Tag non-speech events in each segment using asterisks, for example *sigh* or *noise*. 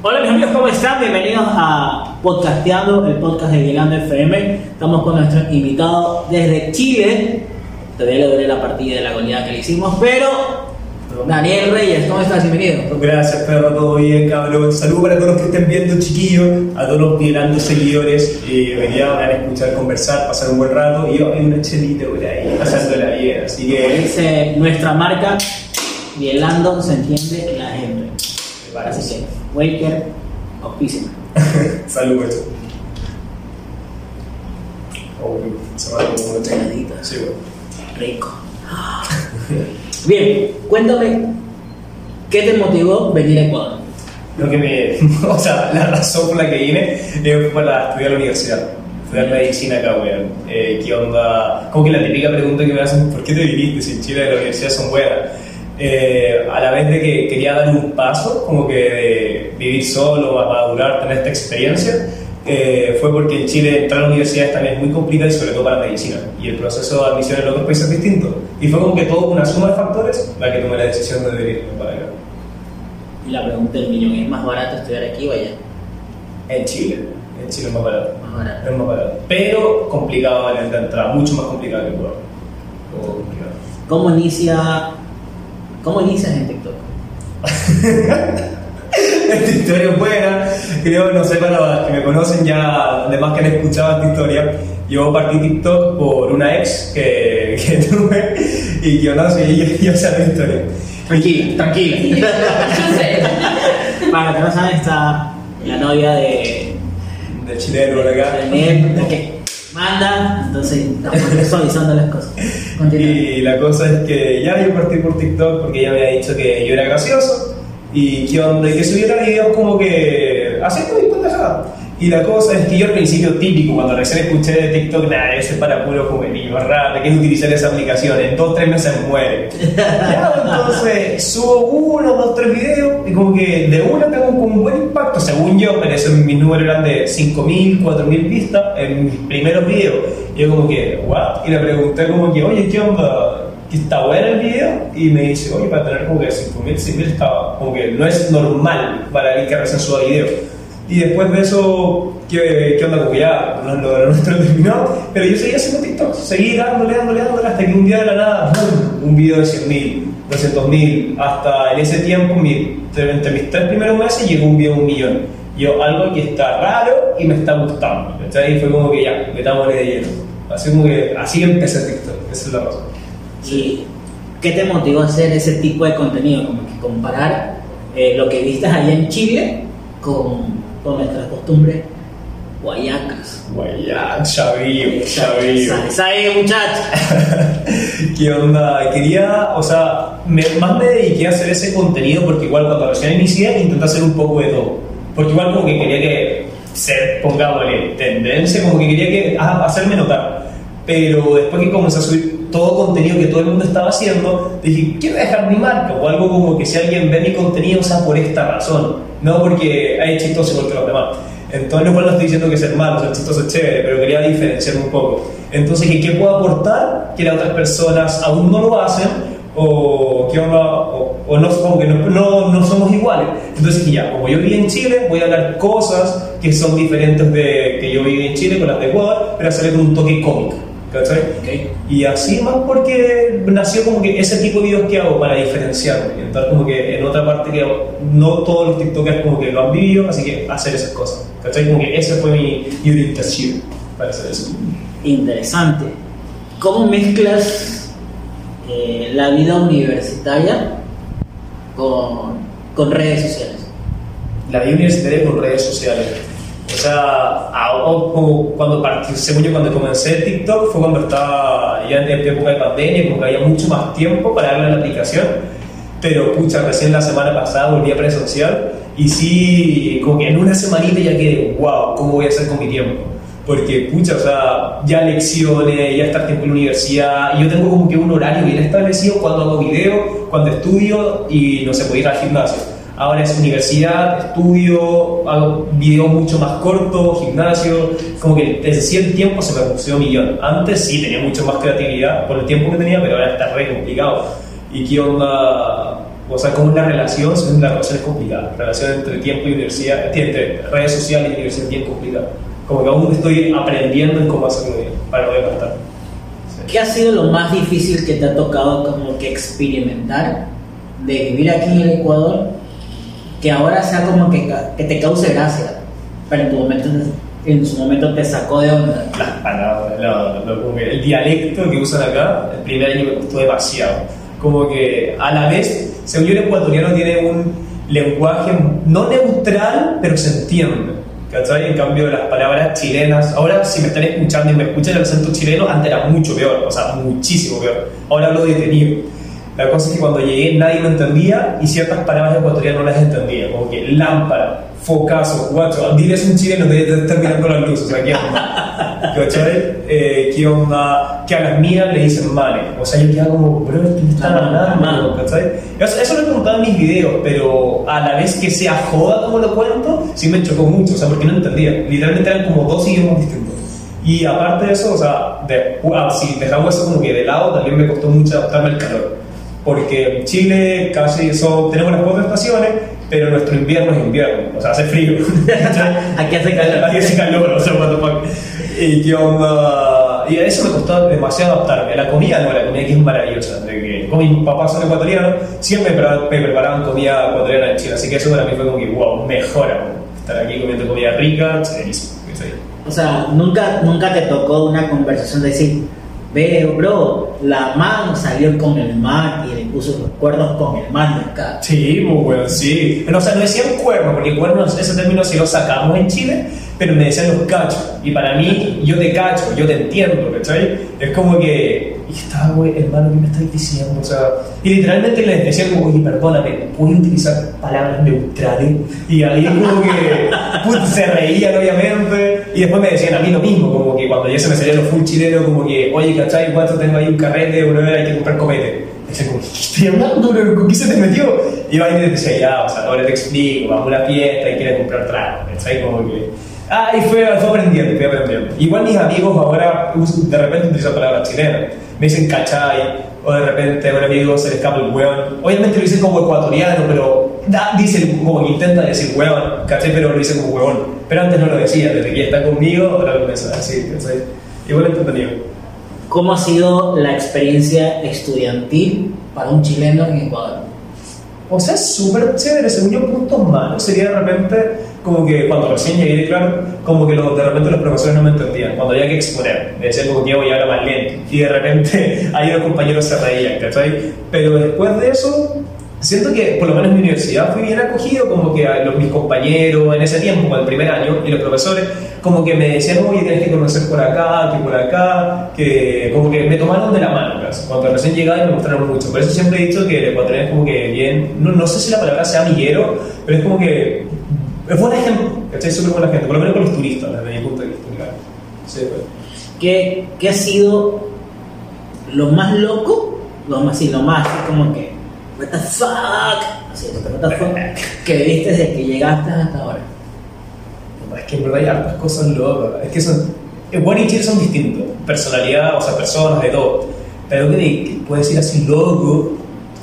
Hola mis amigos, ¿cómo están? Bienvenidos a Podcasteando, el podcast de Guilando FM. Estamos con nuestro invitado desde Chile. Todavía le duele la partida de la goleada que le hicimos, pero Daniel Reyes, ¿cómo estás? Bienvenido. Gracias, perro, todo bien, cabrón. Saludos para todos los que estén viendo, chiquillos, a todos los mirando seguidores. Eh, hoy día van a escuchar conversar, pasar un buen rato y hay una chelita por ahí, pasándola bien. Así que. dice nuestra marca, Bielando se entiende la gente. Así que, Waker, auspícima. *laughs* Saludos. Oh, se va como una Peladita. Sí, bueno. Rico. *laughs* Bien, cuéntame, ¿qué te motivó venir a Ecuador? Lo que me. *laughs* O sea, la razón por la que vine eh, fue para estudiar a la universidad. Estudiar medicina acá, weón. Eh, ¿Qué onda? Como que la típica pregunta que me hacen, ¿por qué te viniste si en Chile las universidades son buenas? Eh, a la vez de que quería dar un paso, como que de vivir solo, madurar, tener esta experiencia, eh, fue porque en Chile entrar a la universidad también es muy complicado y sobre todo para medicina. Y el proceso de admisión en otros países es distinto. Y fue como que todo una suma de factores la que tomé la decisión de venirme para acá. Y la pregunta del millón, ¿es más barato estudiar aquí o allá? En Chile. En Chile es más barato. Más barato. Es más barato. Pero complicado en la entrada, mucho más complicado que Ecuador. ¿Cómo inicia, cómo inicias en TikTok? *laughs* Esta historia es buena, creo, no sé, para los que me conocen ya, además que han escuchado esta historia, yo partí TikTok por una ex que, *laughs* que tuve y yo no sé, yo, yo sé la historia. Tranquila, tranquila. *laughs* Para que no saben, está la novia de Del chileno acá. Que manda, entonces estamos *laughs* visualizando las cosas. Y la cosa es que ya yo partí por TikTok porque ella me había dicho que yo era gracioso y que onda, y que subiera videos como que haciendo mis. Y la cosa es que yo al principio típico, cuando recién escuché de TikTok, nada, eso es para puro juvenil, raro, que es utilizar esa aplicación, en dos tres meses muere. *laughs* Ya, entonces subo uno, dos, tres videos y como que de una tengo un buen impacto, según yo, pero eso mis números eran de 5.000, 4.000 vistas en mis primeros videos. Y yo como que, what? Y le pregunté como que, oye, ¿qué onda? que está bueno el video y me dice, oye, para tener como que 5.000, 6.000 estaba, como que no es normal para alguien que recién suba video. Y después de eso, ¿qué, qué onda? Como que ya no, lo, lo nuestro terminó, pero yo seguía haciendo TikTok, seguí dándole, dándole, dándole, hasta que un día de la nada, ¡boom! un video de 100.000, 200.000, hasta en ese tiempo, mi, entre mis tres primeros meses, llegó un video de un millón. Yo, algo que está raro y me está gustando. ¿cachai? Y fue como que ya, metámosle de lleno. Así como que, así empecé TikTok, esa es la razón. ¿Y qué te motivó a hacer ese tipo de contenido? Como que comparar eh, lo que viste allá en Chile con, con nuestras costumbres guayacas. Guaya, chavillo, chavillo. ¿Sabes ahí, muchachos? *laughs* ¿Qué onda? Quería, o sea, me- más me dediqué a hacer ese contenido porque igual cuando recién inicié intenté hacer un poco de todo. Porque igual como que quería que ser, pongámosle, tendencia, como que quería que ah, hacerme notar. Pero después que comencé a subir todo contenido que todo el mundo estaba haciendo, dije, quiero dejar mi marca o algo como que si alguien ve mi contenido, o sea, por esta razón, no porque hay chistoso que los demás. Entonces, no estoy diciendo que ser malo, ser chistoso es chévere, pero quería diferenciarme un poco. Entonces, ¿qué, qué puedo aportar que las otras personas aún no lo hacen? O, que no, somos iguales. Entonces, ya, como yo viví en Chile, voy a hablar cosas que son diferentes de que yo viví en Chile con las de Ecuador, pero hacerle un toque cómico. ¿Cachai? Ok. Y así más porque nació como que ese tipo de videos que hago para diferenciarme, y entrar como que en otra parte que no todos los TikTokers como que lo han vivido, así que hacer esas cosas. ¿Cachai? Como que esa fue mi, mi orientación para hacer eso. Interesante. ¿Cómo mezclas eh, la vida universitaria con, con redes sociales? La vida universitaria con redes sociales. O sea, cuando partí, según yo cuando comencé TikTok fue cuando estaba ya en época de pandemia, como que había mucho más tiempo para darle a la aplicación, pero pucha, recién la semana pasada volví a presencial y sí, como que en una semanita ya quedé, wow, ¿cómo voy a hacer con mi tiempo? Porque, pucha, o sea, ya lecciones, ya estar tiempo en la universidad, y yo tengo como que un horario bien establecido cuando hago video, cuando estudio y no sé, puedo ir al gimnasio. Ahora es universidad, estudio, hago videos mucho más cortos, gimnasio, como que desde sí tiempo se me redució un millón. Antes sí tenía mucho más creatividad por el tiempo que tenía, pero ahora está re complicado. ¿Y qué onda? O sea, cómo es la relación, la relación es complicada. La relación entre tiempo y universidad, entre redes sociales y universidad es bien complicada. Como que aún estoy aprendiendo en cómo hacerlo bien, para no desgastar. ¿Qué ha sido lo más difícil que te ha tocado como que experimentar de vivir aquí en el Ecuador que ahora sea como que, que te cause gracia, pero en tu momento en su momento te sacó de onda? Las palabras, como que el dialecto que usan acá, el primer año me costó demasiado. Como que a la vez, según yo, el ecuatoriano tiene un lenguaje no neutral, pero se entiende. ¿Cachai? En cambio, las palabras chilenas, ahora si me están escuchando y me escuchan el acento chileno, antes era mucho peor, o sea, muchísimo peor. Ahora hablo detenido. La cosa es que cuando llegué nadie me entendía y ciertas palabras ecuatorianas no las entendía, como que lámpara, focazo, guacho, diles un chileno de estar mirando las luces, o sea, ¿qué onda? ¿Cachai? Eh, ¿Qué onda? Que a las mías le dicen mane, o sea, yo quedaba como, bro, ¿qué me están hablando? ¿Cachai? Eso, eso lo he preguntado en mis videos, pero a la vez que sea joda como lo cuento, sí me chocó mucho, o sea, porque no entendía. Literalmente eran como dos idiomas distintos. Y aparte de eso, o sea, de, ah, si dejamos eso como que de lado, también me costó mucho adaptarme al calor. Porque en Chile casi son, tenemos las cuatro estaciones, pero nuestro invierno es invierno, o sea, hace frío. *laughs* Aquí hace calor. Aquí hace calor, o sea, what the fuck. ¿Y qué onda? Y a eso me costó demasiado adaptarme. La comida, no, la comida aquí es maravillosa. De que, como mis papás son ecuatorianos, siempre me preparaban, comida ecuatoriana en Chile. Así que eso para mí fue como que, wow, mejora. Estar aquí comiendo comida rica. ¿cachai? O sea, nunca, nunca te tocó una conversación de decir, ve, bro, la man salió con el man y le puso los cuernos con el man de acá. Sí, bueno, sí. Pero, o sea, no decían cuerno, porque cuernos, ese término sí lo sacamos en Chile, pero me decían los cachos. Y para mí, yo te cacho, yo te entiendo, ¿cachai? Es como que, y estaba, güey, hermano, ¿qué me estás diciendo? O sea, y literalmente les decía como, oye, perdóname, ¿puedo utilizar palabras neutrales? Y ahí como que, se reían, obviamente. Y después me decían a mí lo mismo, como que cuando ya se me salía lo full chileno, como que, oye, ¿cachai? ¿Cuánto tengo ahí un carrete? Una vez hay que comprar comete. Decía como, ¿qué estoy hablando? ¿Con qué se te metió? Y iba y decía, ya, o sea, ahora te explico, vamos a una fiesta y quieres comprar trago, ¿cachai? Como que... Ah, y fue, fue aprendiendo, fui aprendiendo. Igual mis amigos ahora de repente utilizan palabras chilenas. Me dicen cachai, o de repente a un amigo se le escapa el hueón. Obviamente lo dicen como ecuatoriano, pero da, dicen como que intenta decir hueón, ¿cachai? Pero lo dicen como hueón. Pero antes no lo decía, desde que está conmigo, ahora lo comienza a decir, ¿cachai? Igual entretenido. ¿Cómo ha sido la experiencia estudiantil para un chileno en Ecuador? O sea, es súper chévere. Según yo, puntos malos sería de repente como que cuando recién llegué, claro, como que los- de repente los profesores no me entendían. Cuando había que exponer, me decían como que yo hablar más lento. Y de repente *laughs* ahí los compañeros se reían, ¿cachai? Pero después de eso, siento que por lo menos en mi universidad fui bien acogido, como que a los, mis compañeros en ese tiempo, con el primer año, y los profesores, como que me decían, oye, tienes que conocer por acá, que por acá, que como que me tomaron de la mano, casi. cuando recién llegaba y me mostraron mucho. Por eso siempre he dicho que el ecuatoriano es como que bien, no, no sé si la palabra sea amiguero, pero es como que es buena gente, ¿cachai? Súper buena gente, por lo menos con los turistas, desde mi punto de vista. claro. Sí, pues. ¿Qué, qué ha sido lo más loco? Lo más, sí, lo más como que, what the fuck, así, what the fuck, que viste desde que llegaste hasta ahora. Es que en verdad hay hartas cosas locas. Es que son. Juan y Chile son distintos. Personalidad, o sea, personas, de todo. Pero que que puede decir así loco.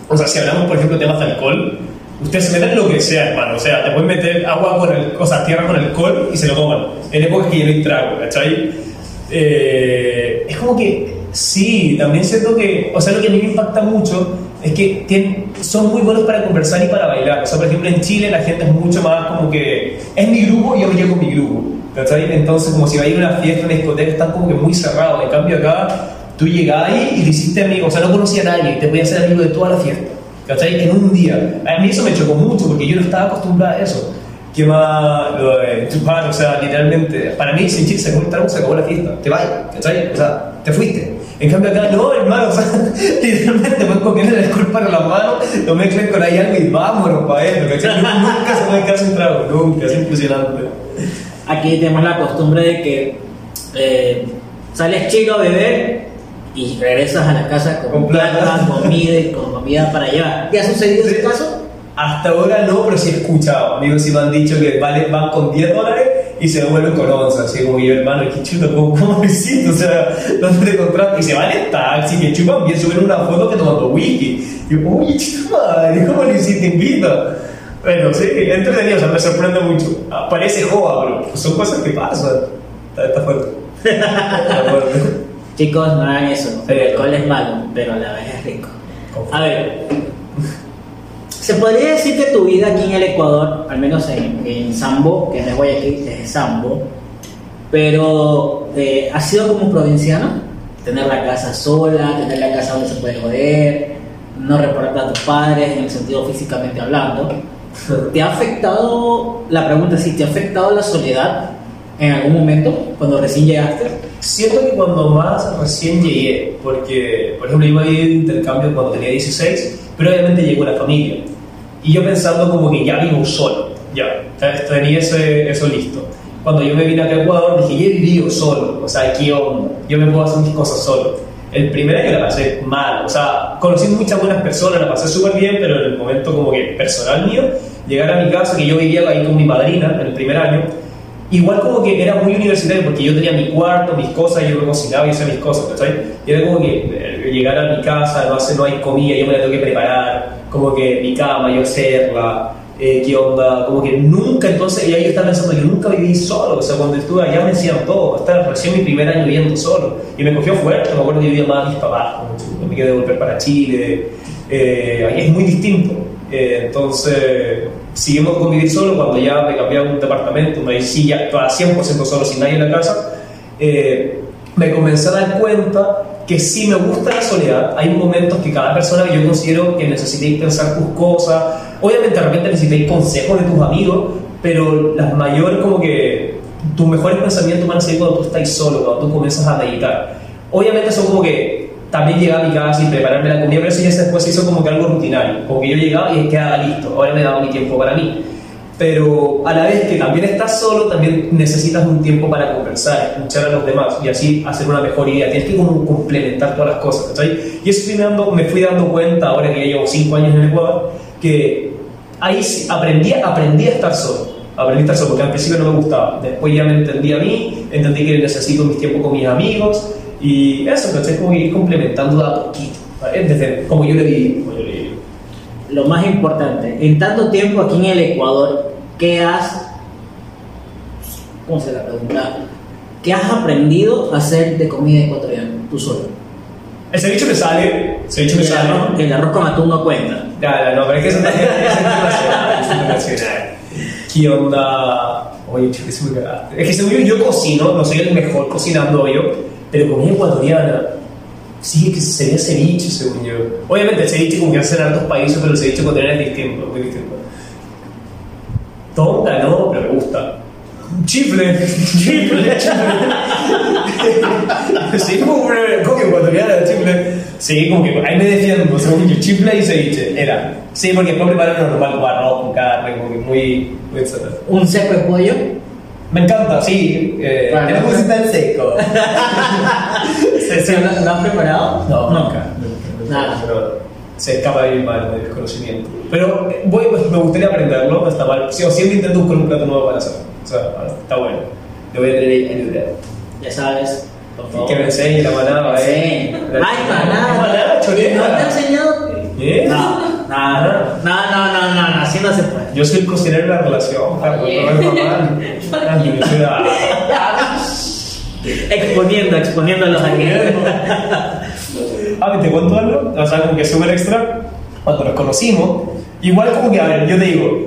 O sea, si hablamos, por ejemplo, temas de alcohol, ustedes se meten lo que sea, hermano. O sea, te pueden meter agua con el. O sea, tierra con alcohol y se lo toman. En épocas que ya no trago, ¿cachai? Eh, es como que. Sí, también siento que. O sea, lo que a mí me impacta mucho es que tienen- son muy buenos para conversar y para bailar. O sea, por ejemplo, en Chile la gente es mucho más como que es mi grupo y yo me llevo mi grupo. ¿Cachai? Entonces, como si va a ir a una fiesta, una discoteca, están como que muy cerrados. En cambio, acá tú ahí y te hiciste amigo. O sea, no conocía a nadie, te podías ser amigo de toda la fiesta. ¿Cachai? En un día. A mí eso me chocó mucho porque yo no estaba acostumbrado a eso. ¿Qué más? Lo de chupar, o sea, literalmente, para mí, sin chiste, se acabó se acabó la fiesta. Te vas, ¿cachai? O sea, te fuiste. En cambio acá, no, hermano, *laughs* o sea, literalmente pueden comer el alcohol para las manos, lo mezclan con ahí algo y vámonos para ¿cachai? *laughs* Nunca se puede quedar sin trago, nunca, es impresionante. Aquí tenemos la costumbre de que eh, sales chico a beber y regresas a la casa con, Con plata, plata. comida y con comida para llevar. ¿Te ha sucedido ese caso? Hasta ahora no, pero sí he escuchado. Amigos sí me han dicho que vale, van con 10 dólares y se devuelven con once, así como yo, hermano, qué chuto, ¿cómo, cómo lo hiciste? O sea, ¿dónde te encontraste? Y se van en taxi, que chupan bien, suben una foto que tomando whisky. Y yo, oye, chuta madre, ¿cómo lo hiciste? Invita. Bueno, sí, entretenido, o sea, me sorprende mucho. Parece joda, pero pues, son cosas que pasan. Está, está fuerte. *laughs* Está fuerte. Chicos, no hagan eso. El alcohol es malo, pero a la vez es rico. A ver, se podría decir que tu vida aquí en el Ecuador, al menos en, en Sambo, que no es Guayaquil, es Sambo, pero eh, ha sido como provinciano, tener la casa sola, tener la casa donde se puede joder, no reportar a tus padres en el sentido físicamente hablando. ¿Te ha afectado, la pregunta es si te ha afectado la soledad en algún momento cuando recién llegaste? Siento que cuando más recién llegué, porque, por ejemplo, me había ido de intercambio cuando tenía 16, pero obviamente llegó la familia. Y yo pensando como que ya vivo solo, ya, tenía ese, eso listo. Cuando yo me vine acá a Ecuador, dije, yo he vivido solo, o sea, ¿qué onda? Yo me puedo hacer mis cosas solo. El primer año la pasé mal, o sea, conocí muchas buenas personas, la pasé súper bien, pero en el momento como que personal mío, llegar a mi casa, que yo vivía ahí con mi madrina en el primer año, igual como que era muy universitario porque yo tenía mi cuarto, mis cosas, yo cocinaba y hacía mis cosas, ¿cachai? Y era como que eh, llegar a mi casa, no, hace, no hay comida, yo me la tengo que preparar, como que mi cama, yo hacerla, eh, qué onda, como que nunca, entonces, y ahí yo estaba pensando, yo nunca viví solo, o sea, cuando estuve allá me decían todo, hasta recién mi primer año viviendo solo, y me cogió fuerte, me acuerdo que vivía más mis papás, me quedé volver para Chile, eh, ahí es muy distinto, eh, entonces seguimos con vivir solo cuando ya me cambié a un departamento, ahí sí ya estaba 100% solo, sin nadie en la casa, eh, me comencé a dar cuenta que sí me gusta la soledad. Hay momentos que cada persona que yo considero que necesitéis pensar tus cosas. Obviamente, de repente necesitáis consejos de tus amigos, pero las mayores, como que tus mejores pensamientos van a ser cuando tú estás solo, cuando tú comienzas a meditar. Obviamente, son como que también llegar a mi casa y prepararme la comida, pero eso ya después se hizo como que algo rutinario. Como que yo llegaba y quedaba listo. Ahora me daba mi tiempo para mí pero a la vez que también estás solo, también necesitas un tiempo para conversar, escuchar a los demás y así hacer una mejor idea. Tienes que como complementar todas las cosas, ¿cachai? Y eso fui dando, me fui dando cuenta, ahora que ya llevo 5 años en Ecuador, que ahí aprendí, aprendí a estar solo. Aprendí a estar solo, porque al principio no me gustaba. Después ya me entendí a mí, entendí que necesito mis tiempos con mis amigos y eso, ¿cachai? Como ir complementando a poquito, ¿vale? Desde como yo le di, como yo le di. Lo más importante, en tanto tiempo aquí en el Ecuador, ¿qué has, cómo se la pregunta? ¿Qué has aprendido a hacer de comida ecuatoriana, tú solo? El ceviche me sale, el ceviche me El sale. arroz, el arroz con atún no cuenta. Claro, no, pero es que eso también es internacional. Es internacional. ¿Qué onda? Oye, chico, que se me cagaste. Es que según yo, yo cocino, no soy el mejor cocinando yo, pero comida ecuatoriana. Sí, que sería ceviche, según yo. Obviamente, el ceviche como que hacen en otros países, pero el ceviche ecuatoriano es distinto, muy distinto. Tonga, no, pero me gusta. *laughs* Chifle, chifle, chifle. *laughs* sí, como una copia ecuatoriana de chifle. Sí, como que ahí me defiendo, según yo, chifle y ceviche. Era. Sí, porque después preparan normal con arroz, con carne, como que muy, muy etcétera. Un seco de pollo. Me encanta, sí. Eh, Claro. me gusta el seco. Se- se- ¿Lo, has preparado? No, nunca. Nada. Pero se escapa de mi mano de desconocimiento. Pero eh, voy, pues, me gustaría aprenderlo, no está mal. Sí, o siempre intento buscar un plato nuevo para hacer. O sea, está bueno. Lo voy a tener ahí en Ya sabes, por favor. Que me enseñe la manada, Sí. eh. Ay, manada. Manada, chorera. ¿No te ha enseñado? ¿Eh? No, no, no, no, no, no, así no se puede. Yo soy el cocinero de la relación, no *laughs* vecina. Exponiendo, exponiendo a los alimentos. Ah, ¿te cuento algo? O sea, como que es súper extra. Cuando nos conocimos, igual como que, a ver, yo te digo,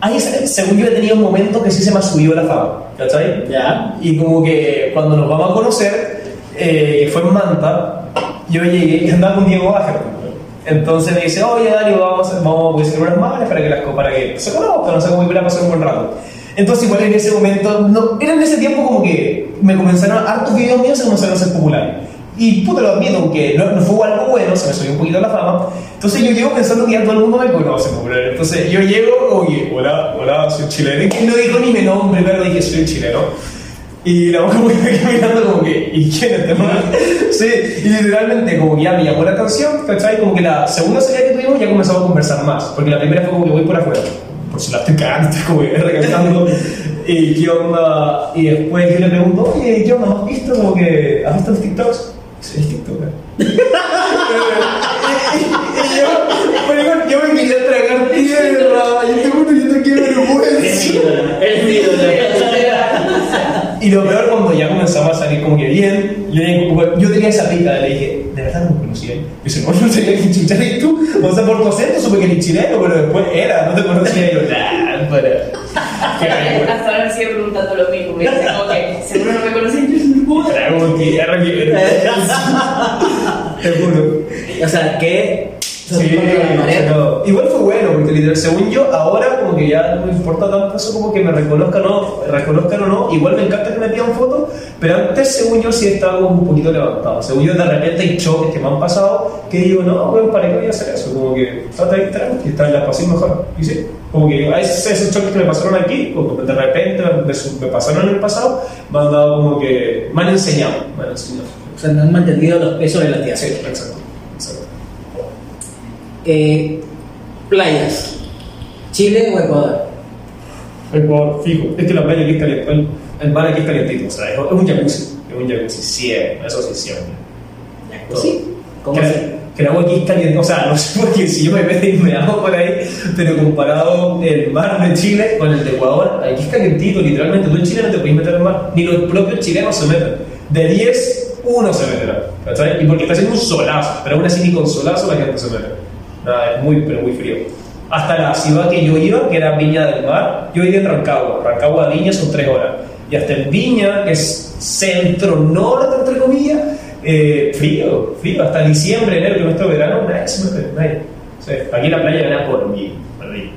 ahí, según yo he tenido un momento que sí se me ha subido la fama, ¿cachai? Ya. Y como que cuando nos vamos a conocer, eh, fue en Manta, yo llegué y andaba con Diego Bajer. Entonces me dice, oye Dario, vamos, vamos a hacer unas madres para que, las, para que se conozcan, no sé cómo a pasar un buen rato. Entonces igual en ese momento, no, era en ese tiempo como que me comenzaron, hartos videos míos se comenzaron a ser populares. Y puto lo admito, aunque no, no fue algo bueno, se me subió un poquito la fama. Entonces yo llego pensando que ya todo el mundo me conoce, popular. Entonces yo llego, oye, hola, hola, soy chileno. Y no dijo ni mi nombre, pero dije, soy chileno. Y la me quedó mirando como que, ¿y quién es este man? Sí, y literalmente como que ya me llamó la atención, ¿cachai? Como que la segunda salida que tuvimos ya comenzamos a conversar más, porque la primera fue como que voy por afuera, por si la estoy cagando, *laughs* estoy como que recalcando. y qué onda, y después yo le pregunto, oye, ¿qué onda? ¿Has visto como que, has visto los TikToks? Sí, es TikToker. *laughs* y yo, bueno, yo me quería tragar tierra, y te juro, yo te quiero Es vergüenza. mi ídolo, es mi ídolo. Y lo peor cuando ya comenzaba a salir como que bien, yo, tenía- yo tenía esa pica, le dije, ¿de verdad no me conocía? Y dice, no, *laughs* no tenía que chuchar y tú, o sea, por tu acento supe que eres chileno, pero después era, no te conocía y yo, nah, para. Hasta ahora me sigue preguntando lo mismo. Me dice que seguro no me conocen. Qué vergüenza. Te juro. O sea, que. *laughs* Sí, pero igual fue bueno, porque literal, según yo, ahora como que ya no me importa tanto eso como que me reconozcan o no, reconozcan o no, igual me encanta que me pidan fotos, pero antes según yo sí estaba como un poquito levantado, según yo de repente hay choques que me han pasado que digo, no, bueno, ¿para qué voy a hacer eso? Como que trata de tranqui, está en la pasión mejor, y sí, como que a esos, esos choques que me pasaron aquí, como que de repente me, me pasaron en el pasado, me han dado como que, me han enseñado, me han enseñado. O sea, no han mantenido los pesos de la tierra. Sí, exacto. Eh, playas. ¿Chile o Ecuador? Ecuador, fijo. Es que la playa aquí es caliente. El, el mar aquí es calientito, o sea, es, un jacuzzi. Es un jacuzzi, siempre. Eso sí, siempre. ¿Sí? ¿Cómo que, así? que el agua aquí es caliente, o sea, no sé por qué si yo me meto y me hago por ahí, pero comparado el mar de Chile con el de Ecuador, aquí es calientito, literalmente. Tú en Chile no te puedes meter al mar, ni los propios chilenos se meten. De 10, uno se meterá, ¿cachai? Y porque está haciendo un solazo, pero aún así ni con solazo la gente se mete. Nada, es muy, pero muy frío. Hasta la ciudad que yo iba, que era Viña del Mar, yo iba en Rancagua. Rancagua a Viña son 3 horas. Y hasta en Viña, que es centro-norte, entre comillas, eh, frío, frío. Hasta diciembre, enero, que nuestro verano, nadie se mete, nadie. O sea, aquí la playa gana por mí, por mí.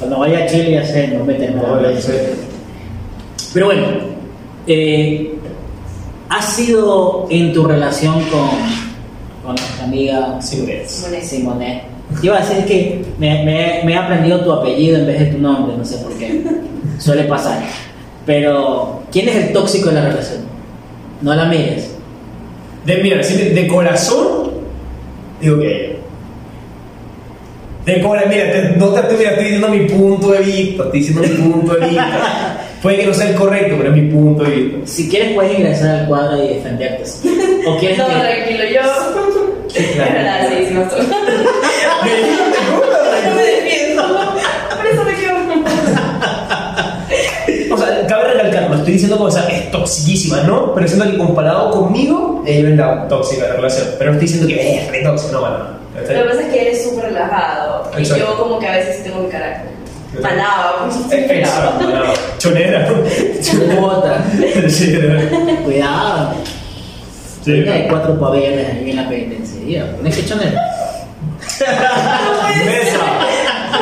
Cuando vaya a Chile ya sé, no meten no. Pero bueno, eh, ¿has sido en tu relación con nuestra amiga. Simonet. Simonet? Te Iba a decir que me, me- me he aprendido tu apellido en vez de tu nombre, no sé por qué. *laughs* Suele pasar. Pero, ¿quién es el tóxico de la relación? No la mires. De, mira, de, de corazón, digo que ella. De corazón, mira, te- no te estoy, mira, estoy diciendo mi punto de vista, estoy diciendo mi punto de vista. *laughs* Puede que no sea el correcto, pero es mi punto de vista. Si quieres puedes ingresar al cuadro y defenderte. *laughs* ¿O quieres No, que...? tranquilo, yo. Sí, claro. Nada, sí, sí, no estoy. Me dijiste, ¿cómo? No me defiendo. Por eso me quedo. O sea, cabe recalcar, no estoy diciendo como, o sea, es toxiquísima, ¿no? Pero siento que comparado conmigo, ella es la tóxica la relación. Pero no estoy diciendo que es re tóxica, no, bueno. Lo que pasa es que eres súper relajado. Y Exacto. yo, como que a veces tengo mi carácter. Exacto, no, chonera. *laughs* No. *laughs* Cuidado. Sí. Ahorita hay cuatro pabellones ahí en la penitenciaría. ¿Pones que chonero? *laughs* Mesa,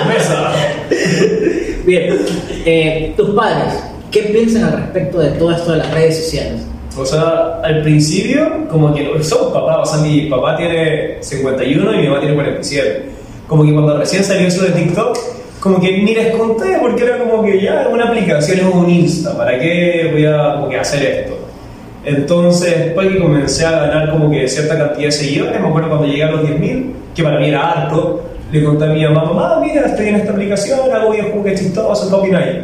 mesa. Bien, eh, tus padres, ¿qué piensan al respecto de todo esto de las redes sociales? O sea, al principio, como que somos papás, o sea, mi papá tiene 51 y mi mamá tiene 47. Como que cuando recién salió eso de TikTok, como que ni les conté porque era como que ya una aplicación es un Insta, ¿para qué voy a como que hacer esto? Entonces, después que comencé a ganar como que cierta cantidad de seguidores, me acuerdo cuando llegué a los 10.000, que para mí era harto, le conté a mi mamá, mamá, mira, estoy en esta aplicación, hago videos como que chistosos, ¿qué opináis?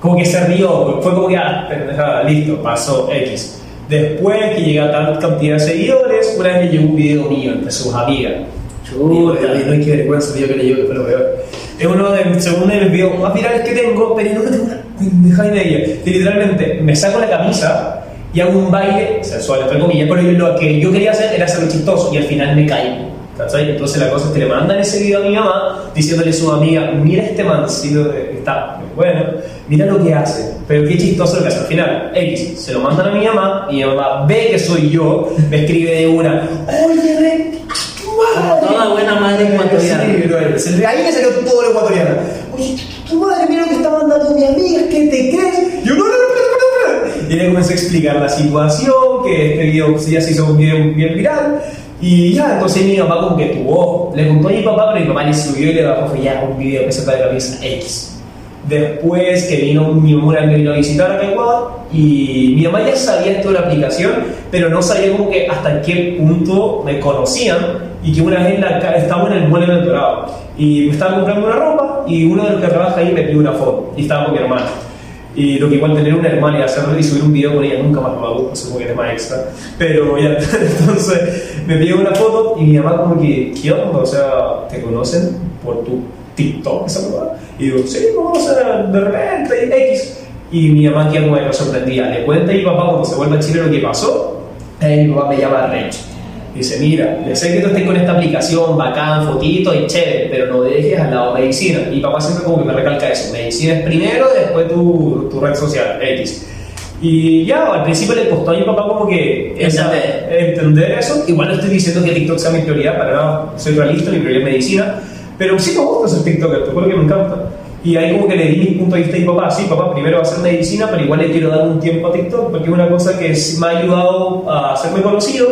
Como que se rió, fue como que, ah, pendejada, listo, pasó X. Después que llegué a tal cantidad de seguidores, una vez me llegó un video mío entre sus amigas. Chuta. no hay que vergüenza, tío, que le llegó, lo peor. Es uno de, según el video más virales que tengo, pero no tengo una pendejada idea. Que literalmente me saco la camisa y hago un baile sensual, entre comillas, pero lo que yo quería hacer era hacerlo chistoso y al final me caigo. ¿Cachai? Entonces la cosa es que le mandan ese video a mi mamá diciéndole a su amiga, mira este mancito que está bueno, mira lo que hace, pero qué chistoso lo que hace al final. X, se lo mandan a mi mamá y mi mamá ve que soy yo, me escribe de una, oye, re, tu madre. Toda buena madre ecuatoriana. Sí, ahí me salió todo lo ecuatoriano. Oye, tu madre, mira lo que está mandando mi amiga, comencé a explicar la situación, que este video ya se hizo bien, bien viral. Y ya, entonces mi mamá como que tuvo, le contó a mi papá, pero mi papá le subió y le bajó, fue ya un video que se de camisa X. Después que vino mi mamá me vino a visitar a Ecuador y mi mamá ya sabía esto de la aplicación, pero no sabía como que hasta qué punto me conocían y que una vez en la estaba en el muelle del Dorado y me estaba comprando una ropa y uno de los que trabaja ahí me pidió una foto y estaba con mi hermana. Y lo que igual tener una hermana y hacerlo y subir un video con ella nunca más lo hago, supongo que más extra. Pero ya, *laughs* entonces me pidió una foto y mi mamá como que, ¿qué onda? O sea, ¿te conocen por tu TikTok esa cosa? Y digo, sí, vamos a de repente, X. Y mi mamá que como que me sorprendía. Le cuenta a mi papá cuando se vuelve a Chile lo que pasó. Y mi papá me llama Rech. Dice, mira, le sé que tú estés con esta aplicación, bacán, fotito y chévere, pero no dejes al lado medicina. Y papá siempre como que me recalca eso, medicina es primero, después tu, tu red social, X. Y ya, al principio le costó a mi papá como que esa- Entender. eso. Igual no estoy diciendo que TikTok sea mi prioridad, para nada, soy realista, mi prioridad es medicina. Pero sí me gusta ser TikToker, te juro que me encanta. Y ahí como que le di mi punto de vista a mi papá, sí, papá, primero va a ser medicina, pero igual le quiero dar un tiempo a TikTok, porque es una cosa que me ha ayudado a muy conocido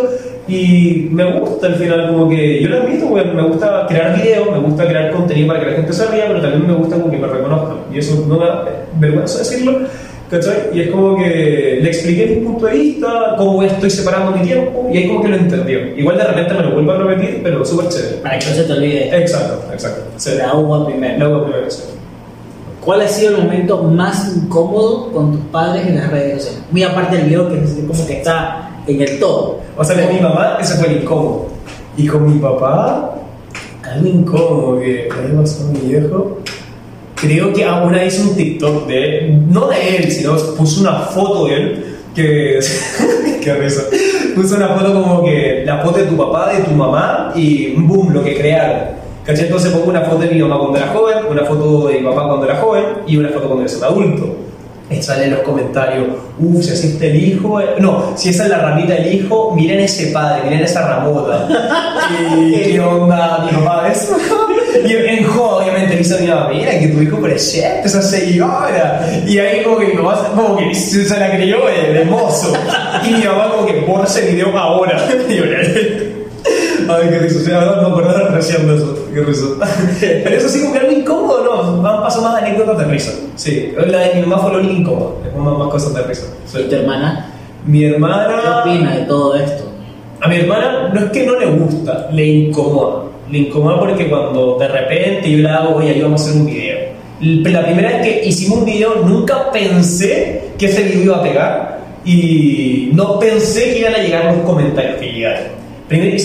y me gusta al final, como que yo lo visto, porque me gusta crear videos, me gusta crear contenido para que la gente se ría, pero también me gusta como que me reconozcan. Y eso no me da vergüenza decirlo, ¿cachai? Y es como que le expliqué mi punto de vista, cómo estoy separando mi tiempo, y ahí como que lo entendió. Igual de repente me lo vuelvo a repetir, pero súper chévere. Para que no se te olvide. Exacto, exacto. Sí. La uva primero. Luego primero, sí. ¿Cuál ha sido el momento más incómodo con tus padres en las redes sociales? Muy aparte del video que es como que está en el todo. O sea, con mi mamá ese fue el incómodo. Y con mi papá, algo incómodo que le pasó a mi viejo. Creo que ah, vez hizo un TikTok de él, no de él, sino puso una foto de él que. *laughs* qué risa. Puso una foto como que la foto de tu papá, de tu mamá y boom, lo que crearon. Entonces pongo una foto de mi mamá cuando era joven, una foto de mi papá cuando era joven y una foto cuando un adulto. Sale en los comentarios, uff, si así está el hijo, eh, no, si esa es la ramita del hijo, miren ese padre, miren esa ramota. *laughs* y qué onda, mi papá, eso. *laughs* y en joda, obviamente, a mi mamá, mira que tu hijo presente, esa seguidora. Y ahí como que mi mamá como que se la creyó de, de mozo. Y mi mamá como que borra ese video ahora. *laughs* Y yo, Ay, qué risa. O sea, no, no, perdón, recién de eso. Qué risa. Pero eso sí, como que algo incómodo, ¿no? Han pasado más anécdotas de risa. Sí, la de mi mamá fue lo único incómodo. Es más, más cosas de risa. Sí. ¿Y tu hermana? Mi ¿Qué hermana. opina de todo esto? A mi hermana no es que no le gusta, le incomoda. Le incomoda porque cuando de repente yo le hago, oye, yo vamos a hacer un video. La primera vez que hicimos un video, nunca pensé que ese video iba a pegar y no pensé que iban a llegar los comentarios que llegaron. Primero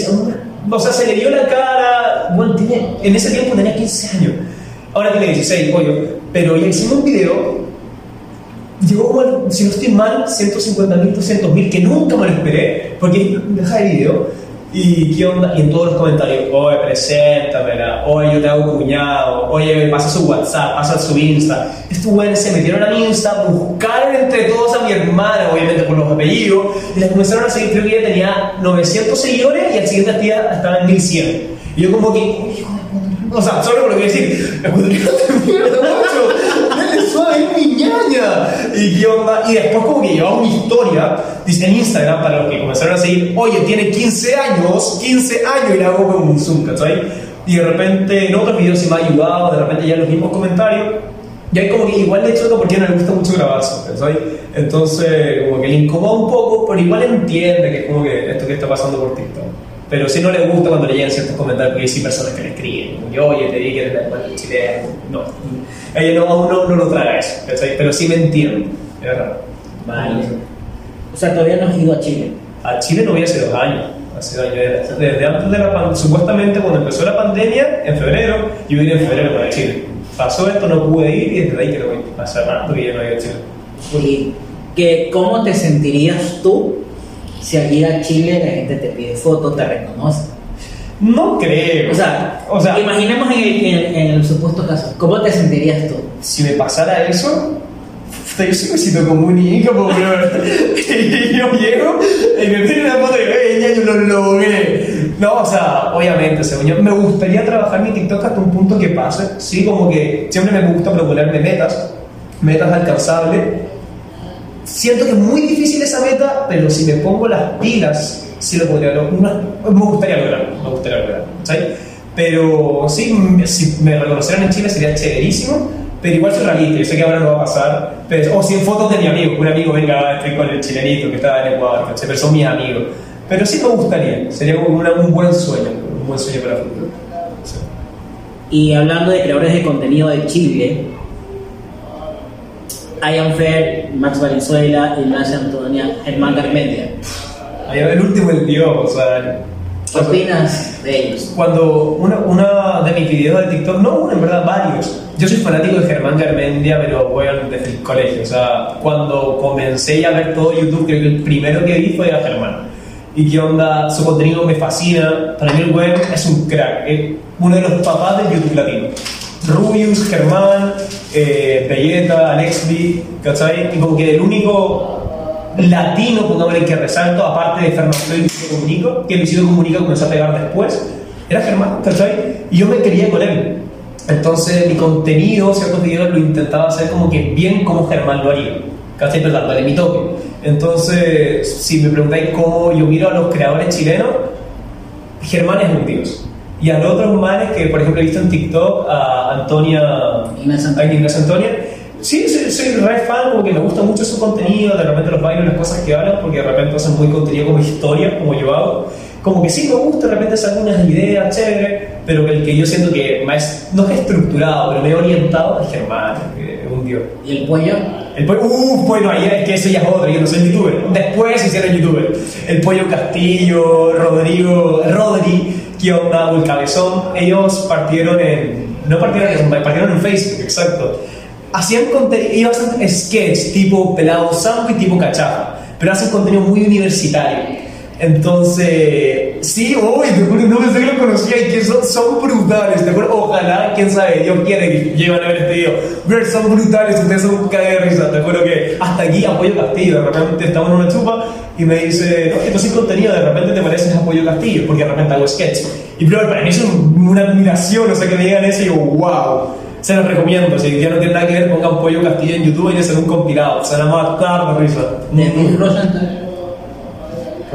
o sea, se le dio la cara, bueno, tenía- en ese tiempo tenía 15 años, ahora tiene 16, pollo, pero ya hicimos un video llegó al- si no estoy mal, 150 mil, 200 mil, que nunca me lo esperé, porque deja el video. Y qué onda, y en todos los comentarios, oye, preséntamela, oye, yo te hago cuñado, oye, pasa su WhatsApp, pasa su Insta. Estos güeyes se metieron a mi Insta, buscaron entre todos a mi hermana, obviamente por los apellidos, y la comenzaron a seguir, creo que ella tenía 900 seguidores y al siguiente día estaba en 1100. Y yo como que, "Oye, hijo o sea, solo por lo que decir, ecuatoriano de mierda, macho, dale suave, es mi ñaña. Y qué onda, y después como que llevaba una historia, dice en Instagram, para los que comenzaron a seguir, oye, tiene 15 años, 15 años, y le hago como un zoom, ¿cachai? Y de repente en otros videos sí me ha ayudado, de repente ya los mismos comentarios, y hay como que igual le choca porque no le gusta mucho grabarse, ¿cachai? Entonces, como que le incomoda un poco, pero igual entiende que es como que esto que está pasando por TikTok. Pero sí no le gusta cuando le llegan ciertos comentarios, porque hay sí personas que le escriben, como que, oye, te dije que eres la chileno. No, ella no, no, no lo traga eso. Pero sí me entiende, es verdad. Vale. O sea, todavía no has ido a Chile. A Chile no voy hace dos años. Hace dos años, desde, desde antes de la pandemia, supuestamente cuando empezó la pandemia, en febrero, yo vine en febrero para Chile. Pasó esto, no pude ir y desde ahí que no voy. Hace rato que ya no he ido a Chile. Y que, ¿Cómo te sentirías tú si al ir a Chile la gente te pide fotos, te reconoce? No creo. O sea, o sea imaginemos en el, en en el supuesto caso, ¿cómo te sentirías tú? si me pasara eso, yo sí me siento como un bro. y yo llego y me piden una foto y "Eh, ya yo lo logré. No, o sea, obviamente, según yo, me gustaría trabajar mi TikTok hasta un punto que pase, sí, como que siempre me gusta proponerme metas, metas alcanzables. Siento que es muy difícil esa meta, pero si me pongo las pilas, sí lo podría lograr. Me gustaría lograrlo, me gustaría lograrlo, ¿sabes? Pero sí, m- si me reconocieran en Chile sería chéverísimo, pero igual soy realista, yo sé que ahora no va a pasar. O si en fotos de mi amigo, un amigo venga, estoy con el chilenito que estaba en Ecuador, ¿cachai? pero son mis amigos. Pero sí me gustaría, sería como una- un buen sueño, un buen sueño para el futuro. Sí. Y hablando de creadores de contenido de Chile, Ian Fair, Max Valenzuela, Ignacia Antonia, Germán Garmendia. Ahí el último el dios, o sea. ¿Qué opinas de ellos? Cuando una, una de mis videos de TikTok, no uno, en verdad varios. Yo soy fanático de Germán Garmendia, pero bueno, desde el colegio. O sea, cuando comencé a ver todo YouTube, creo que el primero que vi fue a Germán. Y qué onda, su contenido me fascina. Para mí el web es un crack, es uno de los papás del YouTube latino. Rubius, Germán, eh, Belleta, Alexby, ¿cachai? Y como que el único latino, pongámosle que resalto, aparte de Fernando y Luisito Comunico, que Luisito Comunica comenzó a pegar después, era Germán, ¿cachai? Y yo me quería con él. Entonces mi contenido, ciertos videos lo intentaba hacer como que bien como Germán lo haría, ¿cachai? Pero dándole mi toque. Entonces, si me preguntáis cómo yo miro a los creadores chilenos, Germán es un dios. Y a los otros manes que, por ejemplo, he visto en TikTok a Antonia, Inés Antonia. a Antonia, sí, soy, soy re fan, como que me gusta mucho su contenido, de repente los bailos, las cosas que hablan, porque de repente hacen muy contenido como historia, como yo hago. Como que sí me gusta, de repente salen unas ideas chéveres, pero que el que yo siento que más, no es estructurado, pero medio orientado es Germán, que ¿Y el pollo? El pollo, uh, bueno, ahí es que eso ya es otro, yo no soy youtuber. Después se hicieron youtuber. El pollo Castillo, Rodrigo, Rodri, ¿qué onda? El cabezón, ellos partieron en. No partieron en, partieron en Facebook, exacto. Hacían contenido, ellos hacen sketch tipo pelado sambo y tipo cachafa, pero hacen contenido muy universitario. Entonces, sí, uy, te no pensé que lo conocía y que son, son brutales, te ojalá, quién sabe, Dios quiere que lleven a ver este video. Bro, son brutales, ustedes son caga de risa, te juro que hasta aquí Apoyo Castillo, de repente estamos en una chupa y me dice, no, esto sin contenido, de repente te pareces Apoyo Castillo, porque de repente hago sketch. Y bro, para mí es un- una admiración, o sea, que me digan eso y digo, wow. Se los recomiendo, si ya no tiene nada que ver, pongan Pollo Castillo en YouTube y hacen un compilado, se van a matar de risa.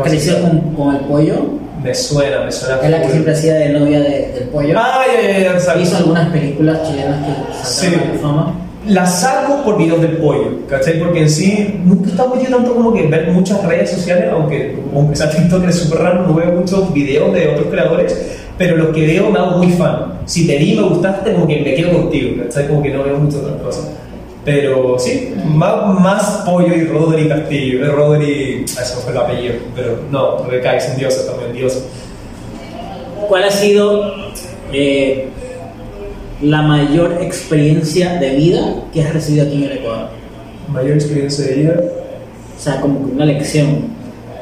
¿Creció con, con el pollo? Me suena, me suena. Es la que siempre hacía de novia de- del pollo. Ay, ay, ay, ay, Hizo algunas películas chilenas que Sí. sacaron de fama. La saco por videos del pollo, ¿cachai? Porque en sí nunca he estado metido tanto como que en ver muchas redes sociales, aunque aunque sea TikTok es súper raro, no veo muchos videos de otros creadores, pero los que veo me hago muy fan. Si te vi, me gustaste, como que me quedo contigo, ¿cachai? Como que no veo muchas otras cosas. Pero sí, más, más pollo y Rodri Castillo. Eh, Rodri, ah, eso fue el apellido, pero no, recae, son dioses también, dioses. ¿Cuál ha sido eh, la mayor experiencia de vida que has recibido aquí en el Ecuador? Mayor experiencia de vida. O sea, como que una lección.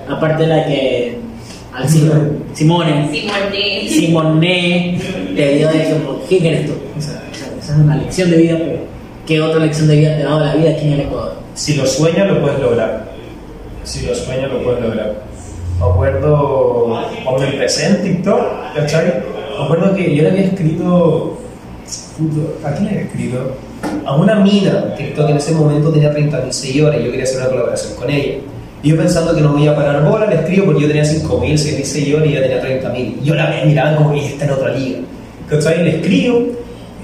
Aparte de la que al Simone, Simone, Simone. Te dio de como, ¿qué quieres tú? O sea, esa es una lección de vida, pero ¿qué otra lección de vida te ha dado la vida aquí en el Ecuador? Si lo sueñas, lo puedes lograr. Si lo sueñas, lo puedes lograr. Me acuerdo cuando empecé en TikTok, ¿cachai? Me acuerdo que yo le había escrito. ¿A quién le había escrito? A una mina. TikTok en ese momento tenía 30.000 seguidores y yo quería hacer una colaboración con ella. Y yo pensando que no me iba a parar bola, le escribo porque yo tenía 5.000, 6.000 seguidores y ella tenía 30.000. Y yo la miraba como ella está en otra liga. ¿Cachai? Le escribo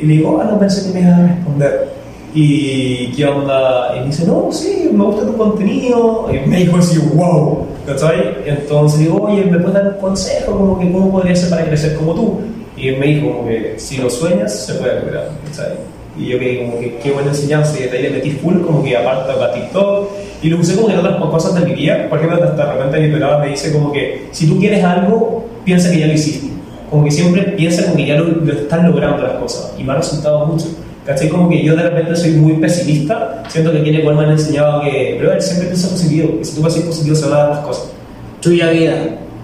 y le digo, ah, no pensé que me iba a responder. Y qué onda, y me dice, no, sí, me gusta tu contenido. Y me dijo así, wow, ¿cachai? Entonces digo, oye, ¿me puedes dar un consejo? Como que, ¿cómo podría ser para crecer como tú? Y él me dijo, como que, si lo sueñas, se puede lograr, ¿cachai? Y yo que como que, qué buena enseñanza, y de ahí le metí full, como que aparte para TikTok, y lo usé como que en otras cosas de mi vida. Por ejemplo, hasta de repente mi pelada me dice como que, si tú quieres algo, piensa que ya lo hiciste. Como que siempre piensa como que ya lo, lo están logrando las cosas, y me ha resultado mucho. ¿Cachai? Como que yo de repente soy muy pesimista, siento que quienes igual me han enseñado que, bro, siempre piensa positivo, que si tú vas a ser positivo se van a dar las cosas. Tuya vida.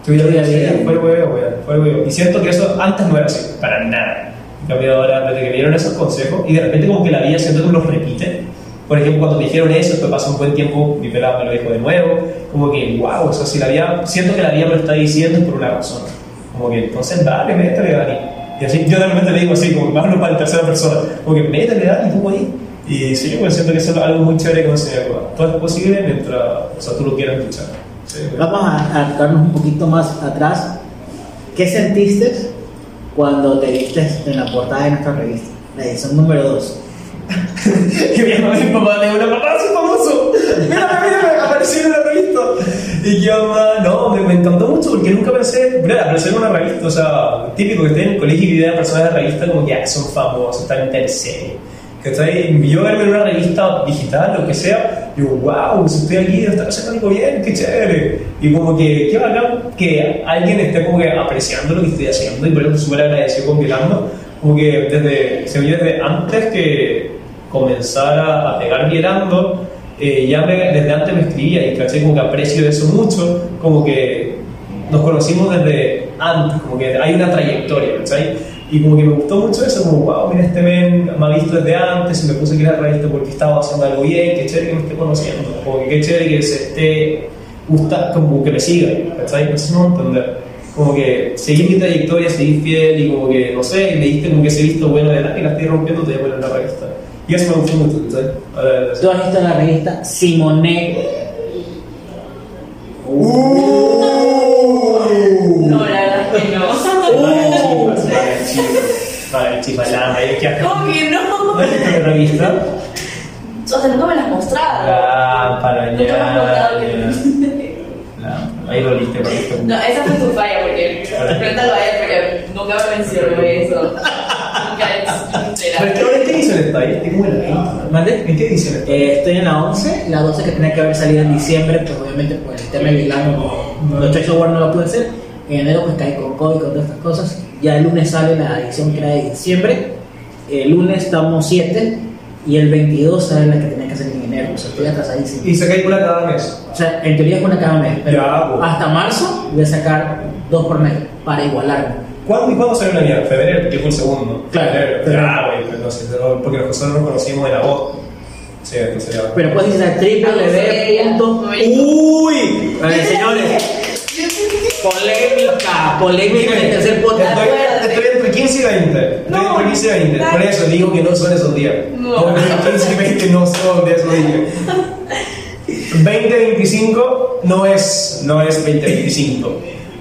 Tuya vida, vida. fue huevo, fue huevo. Y siento que eso antes no era así, para nada. En cambio ahora, desde que me dieron esos consejos, y de repente como que la vida siento que los repite. Por ejemplo, cuando me dijeron eso, después pasó un buen tiempo, mi pelado me lo dijo de nuevo, como que, wow, o sea, si la vida, siento que la vida me lo está diciendo es por una razón. Como que, entonces, dale, métele, Dani. Y así, yo de repente le digo así, como que me hablo para la tercera persona, como que métele, Dani, tú ahí. Y sí, pues siento que eso es algo muy chévere que enseña Cuba. Todo es posible mientras, o sea, tú lo quieras luchar. Sí, Vamos a a darnos un poquito más atrás. ¿Qué sentiste cuando te viste en la portada de nuestra revista? La edición número 2. *laughs* Y mi mamá mi papá de una papá, soy famoso. *laughs* Mírame, mírame, aparecí en la revista. Yo, no, me, me encantó mucho porque nunca pensé, mira, aparecer en una revista, o sea, típico que esté en el colegio y vean personas de revista como que ah, son famosos, están en teleserie. ¿Cachai? Y yo verme en una revista digital, lo que sea, digo, wow, si estoy aquí, está haciendo algo bien, qué chévere. Y como que, qué bacán que alguien esté como que apreciando lo que estoy haciendo y por eso súper agradecido con Vilando. Como que desde, se desde antes que comenzara a pegar Vilando, eh, ya me- desde antes me escribía y caché como que aprecio eso mucho, como que nos conocimos desde antes, como que hay una trayectoria, ¿cachai? Y como que me gustó mucho eso, como, wow, mira, este men me ha visto desde antes y me puse a crear revista porque estaba haciendo algo bien, qué chévere que me esté conociendo, como que qué chévere que se esté gusta, como que me siga, ¿cachai? No voy a entender. Como que seguí mi trayectoria, seguí fiel y como que, no sé, me diste como que ese visto bueno de la que la estoy rompiendo, te voy a poner la revista. Y eso me gustó mucho, ¿cachai? A ver, Tú has visto la revista Simone. No, la verdad es que no. Vale, chifalada, ¿qué ¿Cómo que no? ¿No has visto la revista? O sea, nunca me las has mostrado. Ah, para. Ahí lo viste, por esto. No, esa fue tu falla, porque. Cuéntalo a él, porque nunca me mencionó eso. Nunca es. ¿Pero Está ahí? Estoy como en la 20. ¿Mande? ¿En qué edición está? Eh, estoy en la 11, la 12 que tenía que haber salido en diciembre, pues obviamente por el tema de Milano, no, Awards no lo pude hacer. En enero pues caí con COVID, con todas estas cosas. Ya el lunes sale la edición que era de diciembre. El lunes estamos 7 y el 22 sale la que tenía que salir en enero. O sea, estoy atrasadísimo. Y saca una cada mes. O sea, en teoría es una cada mes, pero Ya, pues. hasta marzo voy a sacar dos por mes para igualarme. ¿Cuándo y cuándo salió la mía? Febrero, yo fui el segundo. Claro, Febrero. febrero. Pues no sé, no, porque nosotros nos conocimos en agosto. Sí, entonces ya. Pero puedes ir a www. ¡Uy! A ver, señores, polémica, polémica en el tercer podcast. Estoy, estoy entre 15 y 20. Estoy No, entre 15 y 20. Por eso digo que no son esos días. No. Como que 15 y 20 no son de esos días. *laughs* 2025 no es, no es 2025.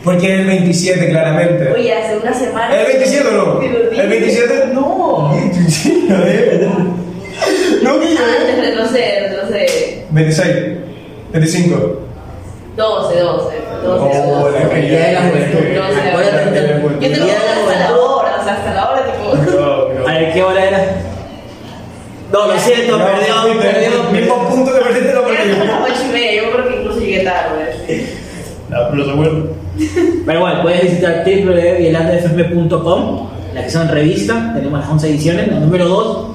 Porque es el 27, claramente. Oye, hace una semana. ¿El 27 o no? ¿El 27? No. *laughs* No, que Antes, retrocede, retrocede. 26, 25. 12, 12. 12, Oh, 12. la que Día de la juventud. Yo te lo Día de la hasta la hora, o sea, hasta la hora, tipo. No, no. A ver, ¿qué hora era? No, lo siento, No, perdió, perdió. Mismo punto que perdiste lo Era perdí. como las 8 y media, yo creo que incluso llegué tarde. No, pero se acuerdo. Pero bueno, puedes visitar www.vielandofm.com, la que son revista, tenemos las 11 ediciones, la número 2.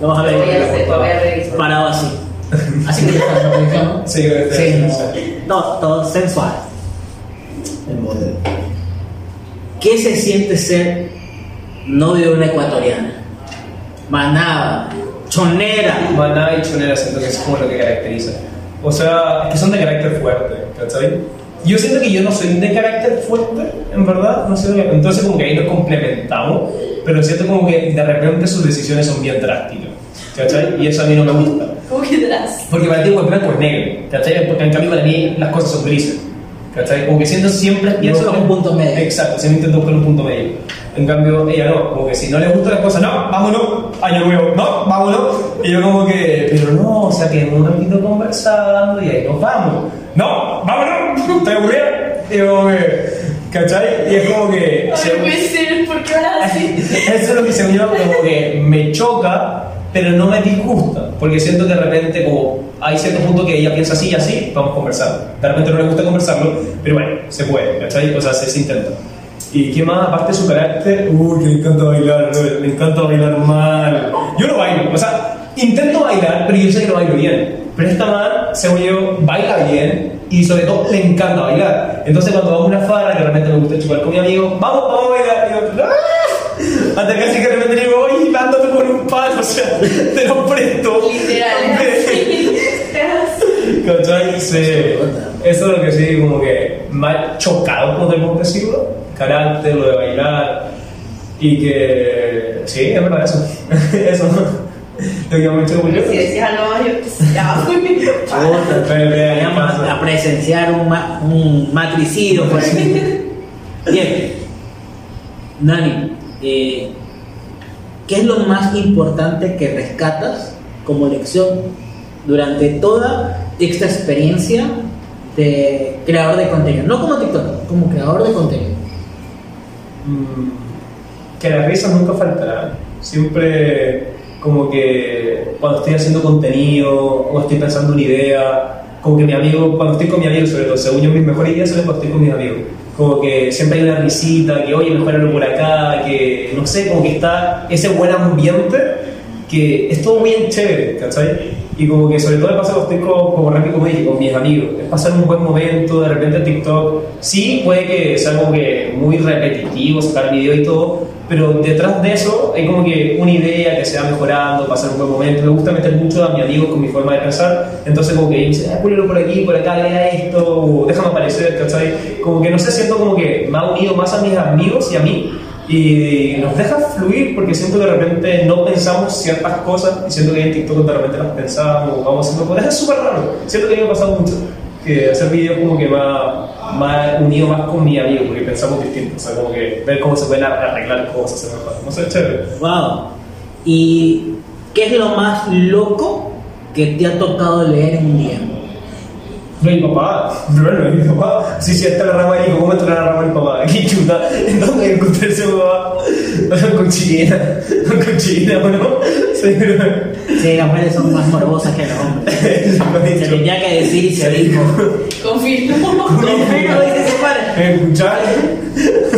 Lo vas a ver. Voy a hacer, voy a revisar. Parado así. Así que ya está, ¿no? ¿no? Sí, Sí, todo, todo sensual. El modelo. ¿Qué se siente ser novio de una ecuatoriana? Manaba, chonera. Maná y chonera siento que es como lo que caracteriza. O sea, es que son de carácter fuerte, ¿cachai? Yo siento que yo no soy de carácter fuerte, en verdad, no sé, entonces como que ahí nos complementamos, pero siento como que de repente sus decisiones son bien drásticas, ¿cachai? Y eso a mí no me gusta. ¿Cómo que atrás? Porque para ti el blanco es negro, ¿cachai? Porque en cambio para mí las cosas son grises, ¿cachai? Como que siento siempre... Pienso en un punto medio. Exacto, siempre intento buscar un punto medio. En cambio, ella no, como que si no le gusta la cosa, no, vámonos, año nuevo, no, vámonos. Y yo como que, pero no, o sea, que un ratito conversando y ahí nos vamos. No, vámonos, *laughs* estoy aburrida. Y yo como que, ¿cachai? Y es como que... Ay, se- no puede ser, ¿por qué hablas así? *laughs* eso es lo que se me como que me choca, pero no me disgusta, porque siento que de repente como hay cierto punto que ella piensa así y así, vamos a conversar. De repente no le gusta conversarlo, pero bueno, se puede, ¿cachai? O sea, se, se intenta. ¿Y qué más? Aparte de su carácter, uy, que le encanta bailar, le encanta bailar mal. Yo no bailo, o sea, intento bailar, pero yo sé que no bailo bien. Pero esta man, según yo, baila bien y sobre todo le encanta bailar. Entonces cuando vamos a una farra, que de repente me gusta chupar con mi amigo, vamos, vamos a bailar. Y yo, ¡ah! Hasta casi que de repente digo, oye, dándome con un palo, o sea, te lo presto. Literal, *laughs* *laughs* es así. Es así. ¿Cachai? Sí. Eso es lo que sí, como que me ha chocado, podemos decirlo. Carácter, lo de bailar. Y que. Sí, es verdad, eso. *laughs* eso. Lo que me hecho orgulloso. Si decías algo más, yo ya, *laughs* pasa. a presenciar un, ma- un matricidio por ahí. Bien. Nani, eh, ¿qué es lo más importante que rescatas como lección durante toda esta experiencia de creador de contenido. No como TikTok, como creador de contenido. Mm, que las risas nunca faltarán. Siempre como que cuando estoy haciendo contenido o estoy pensando una idea, como que mi amigo, cuando estoy con mi amigo sobre todo, según yo mis mejores ideas son cuando estoy con mis amigos. Como que siempre hay una risita, que oye, mejorarlo por acá, que no sé, como que está ese buen ambiente que es todo muy chévere, ¿cachai? Y como que sobre todo pasa cuando estoy como, como Rami, como dije, con mis amigos. Es pasar un buen momento, de repente TikTok. Sí, puede que sea como que muy repetitivo, sacar video y todo, pero detrás de eso hay como que una idea que se va mejorando, pasar un buen momento. Me gusta meter mucho a mi amigo con mi forma de pensar, entonces como que dice, ah, por aquí, por acá, lea esto, o déjame aparecer, ¿cachai? Como que no sé, siento como que me ha unido más a mis amigos y a mí y nos deja fluir porque siento que de repente no pensamos ciertas cosas y siento que en TikTok de repente las pensamos, vamos haciendo cosas, es súper raro, siento que a mí me ha pasado mucho que hacer videos como que me ha unido más con mi amigo porque pensamos distinto, o sea, como que ver cómo se pueden arreglar cosas, hacer mejor, no sé, chévere. Wow. ¿Y qué es lo más loco que te ha tocado leer en un día? No, mi papá, bueno, mi papá, sí, sí, está la rama ahí, ¿cómo entra la rama mi papá? *laughs* Qué chuta, ¿en dónde encontré ese papá? *laughs* Con chilena, con chilena, ¿no? Sí, Sí, las mujeres son más morbosas que los hombres. *laughs* Se tenía que decir y se dijo. Confirmo. Confirmo, dice su padre. ¿Escuchar?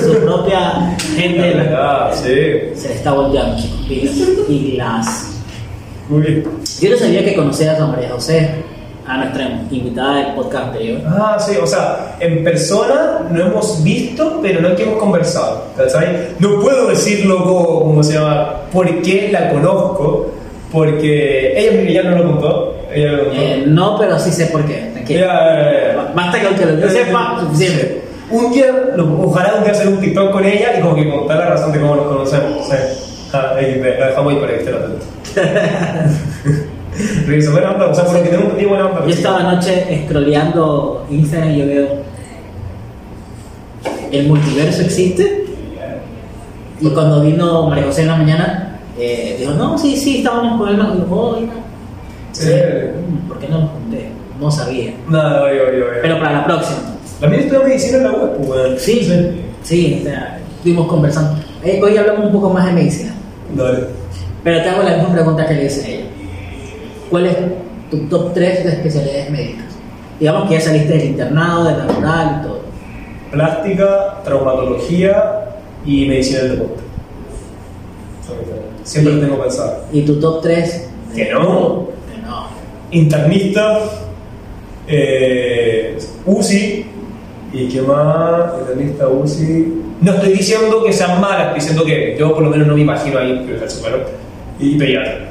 Su propia gente la- Ah, sí, se le está volteando, chicos. Y, y las. muy bien. Yo no sabía que conocías a María José, a nuestra invitada del podcast anterior. Ah, sí, o sea, en persona no hemos visto, pero no es que hemos conversado, ¿cachai? No puedo decirlo como, ¿cómo se llama? ¿Por qué la conozco? Porque ella, ella no lo contó, ella lo contó. Eh, no, pero sí sé por qué. Tranquilo. Ella, Basta que aunque lo que sepa, suficiente. Un día, lo- ojalá un día hacer un TikTok con ella y como que contar la razón de cómo nos conocemos. Sí. Ah, ahí, la dejamos ahí para que esté atento. *laughs* Reviso, buena onda, o sea, por lo que tengo entendido, buena onda. Yo estaba anoche scrolleando Instagram y yo veo. ¿El multiverso existe? Y cuando vino María José en la mañana, eh, dijo: No, sí, sí, estábamos con él. Yo, "Oh, oiga". Sí. Mm, ¿Por qué no lo conté? No sabía. Pero para la próxima. También estudio medicina en la web, pues, weón. Sí, sí, o sea, estuvimos conversando. Eh, hoy hablamos un poco más de medicina. Dale. Pero te hago la misma pregunta que le hice a ella. ¿Cuál es tu top 3 de especialidades médicas? Digamos que ya saliste del internado, de la rural y todo. Plástica, traumatología y medicina del deporte. Siempre lo tengo pensado. ¿Y tu top 3? Que no. Que no. Internista, eh, UCI, ¿y qué más? Internista, UCI. No estoy diciendo que sean malas, estoy diciendo que yo por lo menos no me imagino ahí que pero. Y pediatra.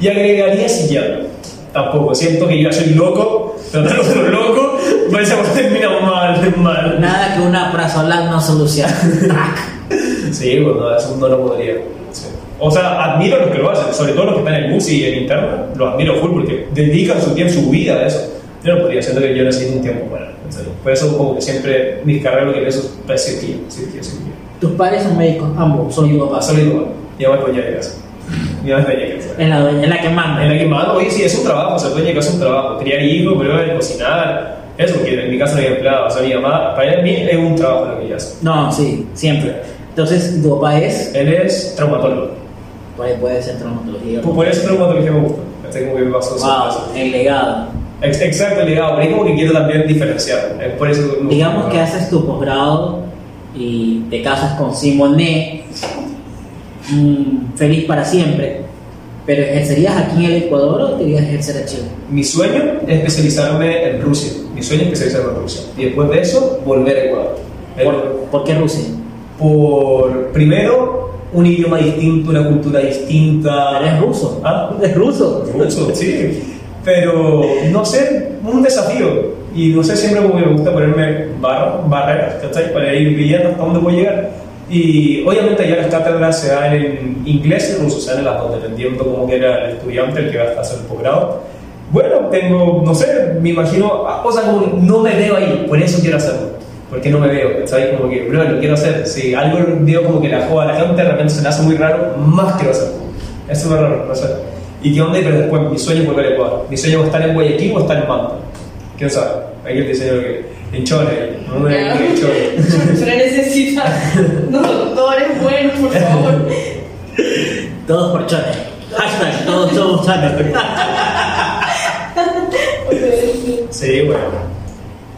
Y agregaría psiquiatra. Tampoco, siento que yo ya soy loco, tratando de los locos, vais *laughs* a terminar mal, mal. Nada que una prazolam no solucione. Sí, bueno, eso no lo podría. Sí. O sea, admiro a los que lo hacen, sobre todo los que están en UCI y en interno, los admiro full porque dedican su tiempo, su vida a eso. Yo no podría, siento que yo necesito un tiempo para. en serio. Por eso, como que siempre mis carreras lo que pienso es cirugía, cirugía, cirugía. Tus padres son médicos, ambos, son tu papá. solo igual. Mi mamá es dueña de casa. Mamá es dueña de casa. Es la dueña, es la que manda. En la que mamá, oye, sí, es un trabajo, ser dueña de casa es un trabajo. Criar hijos, pero cocinar, eso, porque en mi casa no hay empleado. O sea, mi mamá, para mí es un trabajo lo que ella hace. No, sí, siempre. Entonces, tu papá es. Él es traumatólogo. Puede, puede ser traumatología. Por por eso traumatología me gusta. Este como que me pasó. Wow, el legado. Ex- Exacto, el legado. Pero ahí como que quiero también diferenciar. Es por eso me Digamos que haces tu posgrado y te casas con Simonet, mm, feliz para siempre, pero ¿ejercerías aquí en el Ecuador o a ejercer a Chile? Mi sueño es especializarme en Rusia. Mi sueño es especializarme en Rusia. Y después de eso, volver a Ecuador. El- ¿Por, por qué Rusia? por primero, un idioma distinto, una cultura distinta. Eres ruso. ¿Ah? *laughs* ¿Eres ruso? Ruso, *laughs* sí. Pero, no sé, un desafío. Y no sé, siempre me gusta ponerme barra- barreras, ¿cachai? Para ir viendo hasta dónde puedo llegar. Y obviamente ya las cátedras se dan en inglés y ruso, se dan en las dos, dependiendo cómo quiera el estudiante, el que va a hacer el posgrado. Bueno, tengo, no sé, me imagino, ah, o sea, como no me veo ahí, por eso quiero hacerlo. Porque no me veo, ¿cachai? Como que, bro, lo quiero hacer. Si algo veo como que la joda a la gente de repente se le hace muy raro, más quiero hacerlo. Es lo raro, no sé. ¿Y qué onda? Pero después, mi sueño es volver a Ecuador. Mi sueño es estar en Guayaquil o estar en Manta. ¿Quién sabe? Hay que diseño que no me Ya. en Chole. *laughs* Pero necesita unos doctores buenos, por favor. *laughs* Todos por chone. Hashtag, todos somos chone. *laughs* Sí, bueno.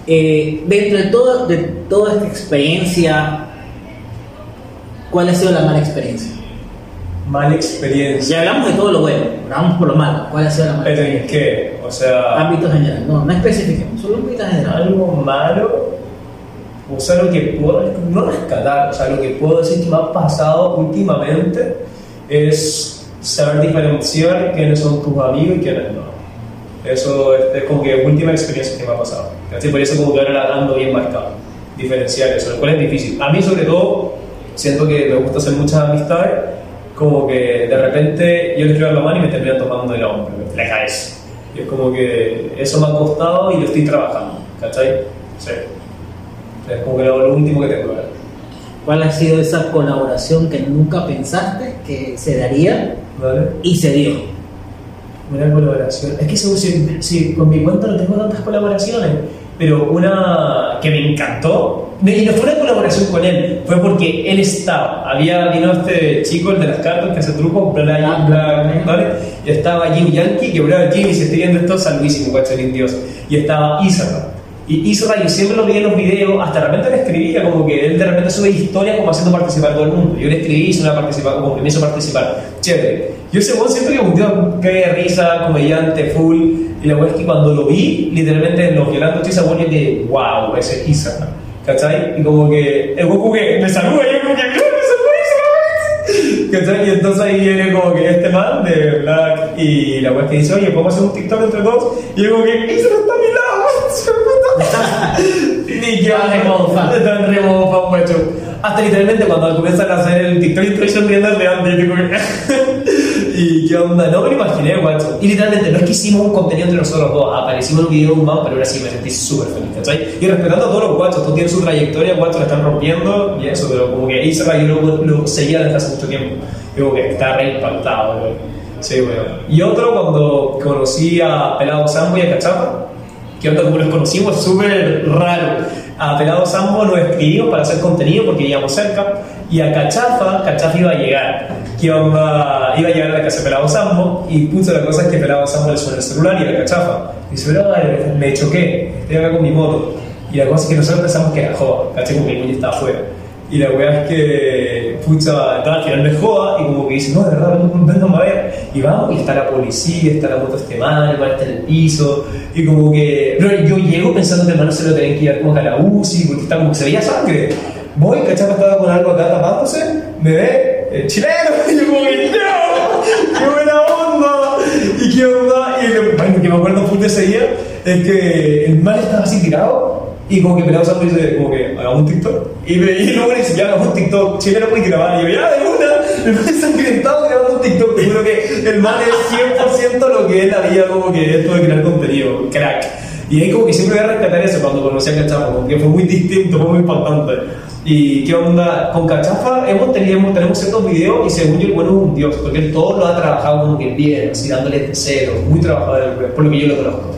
Eh, dentro de, todo, de toda esta experiencia, ¿cuál ha sido la mala experiencia? Mala experiencia. Ya hablamos de todo lo bueno, pero vamos por lo malo. ¿Cuál ha sido la mala ¿Pero en qué? O sea, Ámbito general, no, no especifiquemos, solo ámbito general. algo malo. O sea, lo que puedo, no rescatar, o sea, lo que puedo decir que me ha pasado últimamente es saber diferenciar quiénes son tus amigos y quiénes no. Eso es, como que última experiencia que me ha pasado. Así por eso como que ahora ando bien marcado. Diferenciar eso, lo cual es difícil. A mí sobre todo, siento que me gusta hacer muchas amistades, como que de repente yo le escribo a la mano y me terminan tomando el hombro, la cabeza. Y es como que eso me ha costado y lo estoy trabajando, ¿cachai? Sí. Es como que lo, lo último que tengo. ¿verdad? ¿Cuál ha sido esa colaboración que nunca pensaste que se daría ¿Vale? y se dio? Una colaboración. Es que según si, si con mi cuenta no tengo tantas colaboraciones, pero una que me encantó, y no fue una colaboración con él, fue porque él estaba. Había vino este chico, el de las cartas, que hace trucos, Black, Ah, Black, ¿vale? Y estaba Jim Yankee, que bravo Jimmy, si estoy viendo esto, salvísimo, guacholín Dios. Y estaba Isra. Y Isra, yo siempre lo veía en los videos, hasta de repente le escribía, como que él de repente sube historias como haciendo participar todo el mundo. Yo le escribí, hice una participación, como que me hizo participar. Chévere. Yo ese weón que un tío que de risa, comediante, full. Y la weá es que cuando lo vi, literalmente en los violando estoy weón y de wow, ese es Isra. ¿Cachai? Y como que el weón como que me saluda y yo como que ¡Mira, me saludó Isra! ¿Cachai? Y entonces ahí viene como que este man de Black y la weá que dice, oye, podemos hacer un TikTok entre dos. Y yo como que Isra está a mi lado, *laughs* Ni que Está en modo fan. Está en re modo fan, macho. Hasta literalmente cuando comienzan a hacer el TikTok estoy sonriendo de antes, y digo que... *laughs* *laughs* ¿Y qué onda? No me lo imaginé, guacho. Y literalmente, no es que hicimos un contenido entre nosotros dos, aparecimos en un video de un pero ahora sí me sentí súper feliz, ¿cachai? Y respetando a todos los guachos, todos tienen su trayectoria, guachos la están rompiendo, y eso, pero como que Isra yo lo, lo seguía desde hace mucho tiempo. Como que está re impactado, weón. Sí, weón. Y otro, cuando conocí a Pelado Sambo y a Cachapa, que onda como los conocimos, súper raro. A Pelado Sambo nos escribimos para hacer contenido porque vivíamos cerca, y a Cachafa, Cachafa iba a llegar. Que onda, iba a llegar a la casa de Pelado Sambo, y puso la cosa es que Pelado Sambo le suena el celular y era Cachafa. Y dice, pero me choqué, estoy acá con mi moto. Y la cosa es que nosotros pensamos que era joda, caché como que el niño estaba afuera. Y la weá es que, pucha, estaba final de joda y como que dice, no, de verdad, ven, ven, a ver. Y vamos, y está la policía, está la moto este man está en el piso. Y como que, pero yo llego pensando que el man no se lo tenían que llevar como a la UCI, porque está como que se veía sangre. Voy, cachapa estaba con algo acá tapándose, me ve, el chileno, *laughs* y yo como que, ¡no! ¡Qué buena onda! ¿Y qué onda? Y me acuerdo full de ese día es que el man estaba así tirado y como que Pelado Sambo dice, como que hagamos un TikTok. Y, me, y luego le dice, ya hagamos un TikTok, chileno puede grabar. Y yo, ya, de una, el man ensangrentado grabando un TikTok. Te juro que el man es 100% lo que él había como que esto de crear contenido, crack. Y ahí como que siempre voy a rescatar eso cuando conocí a Cachafa, como que fue muy distinto, fue muy impactante. ¿Y qué onda? Con Cachafa hemos tenido, tenemos ciertos videos y según yo el bueno es un dios, porque él todo lo ha trabajado como que bien, así dándole cero, muy trabajado, por lo que yo lo conozco.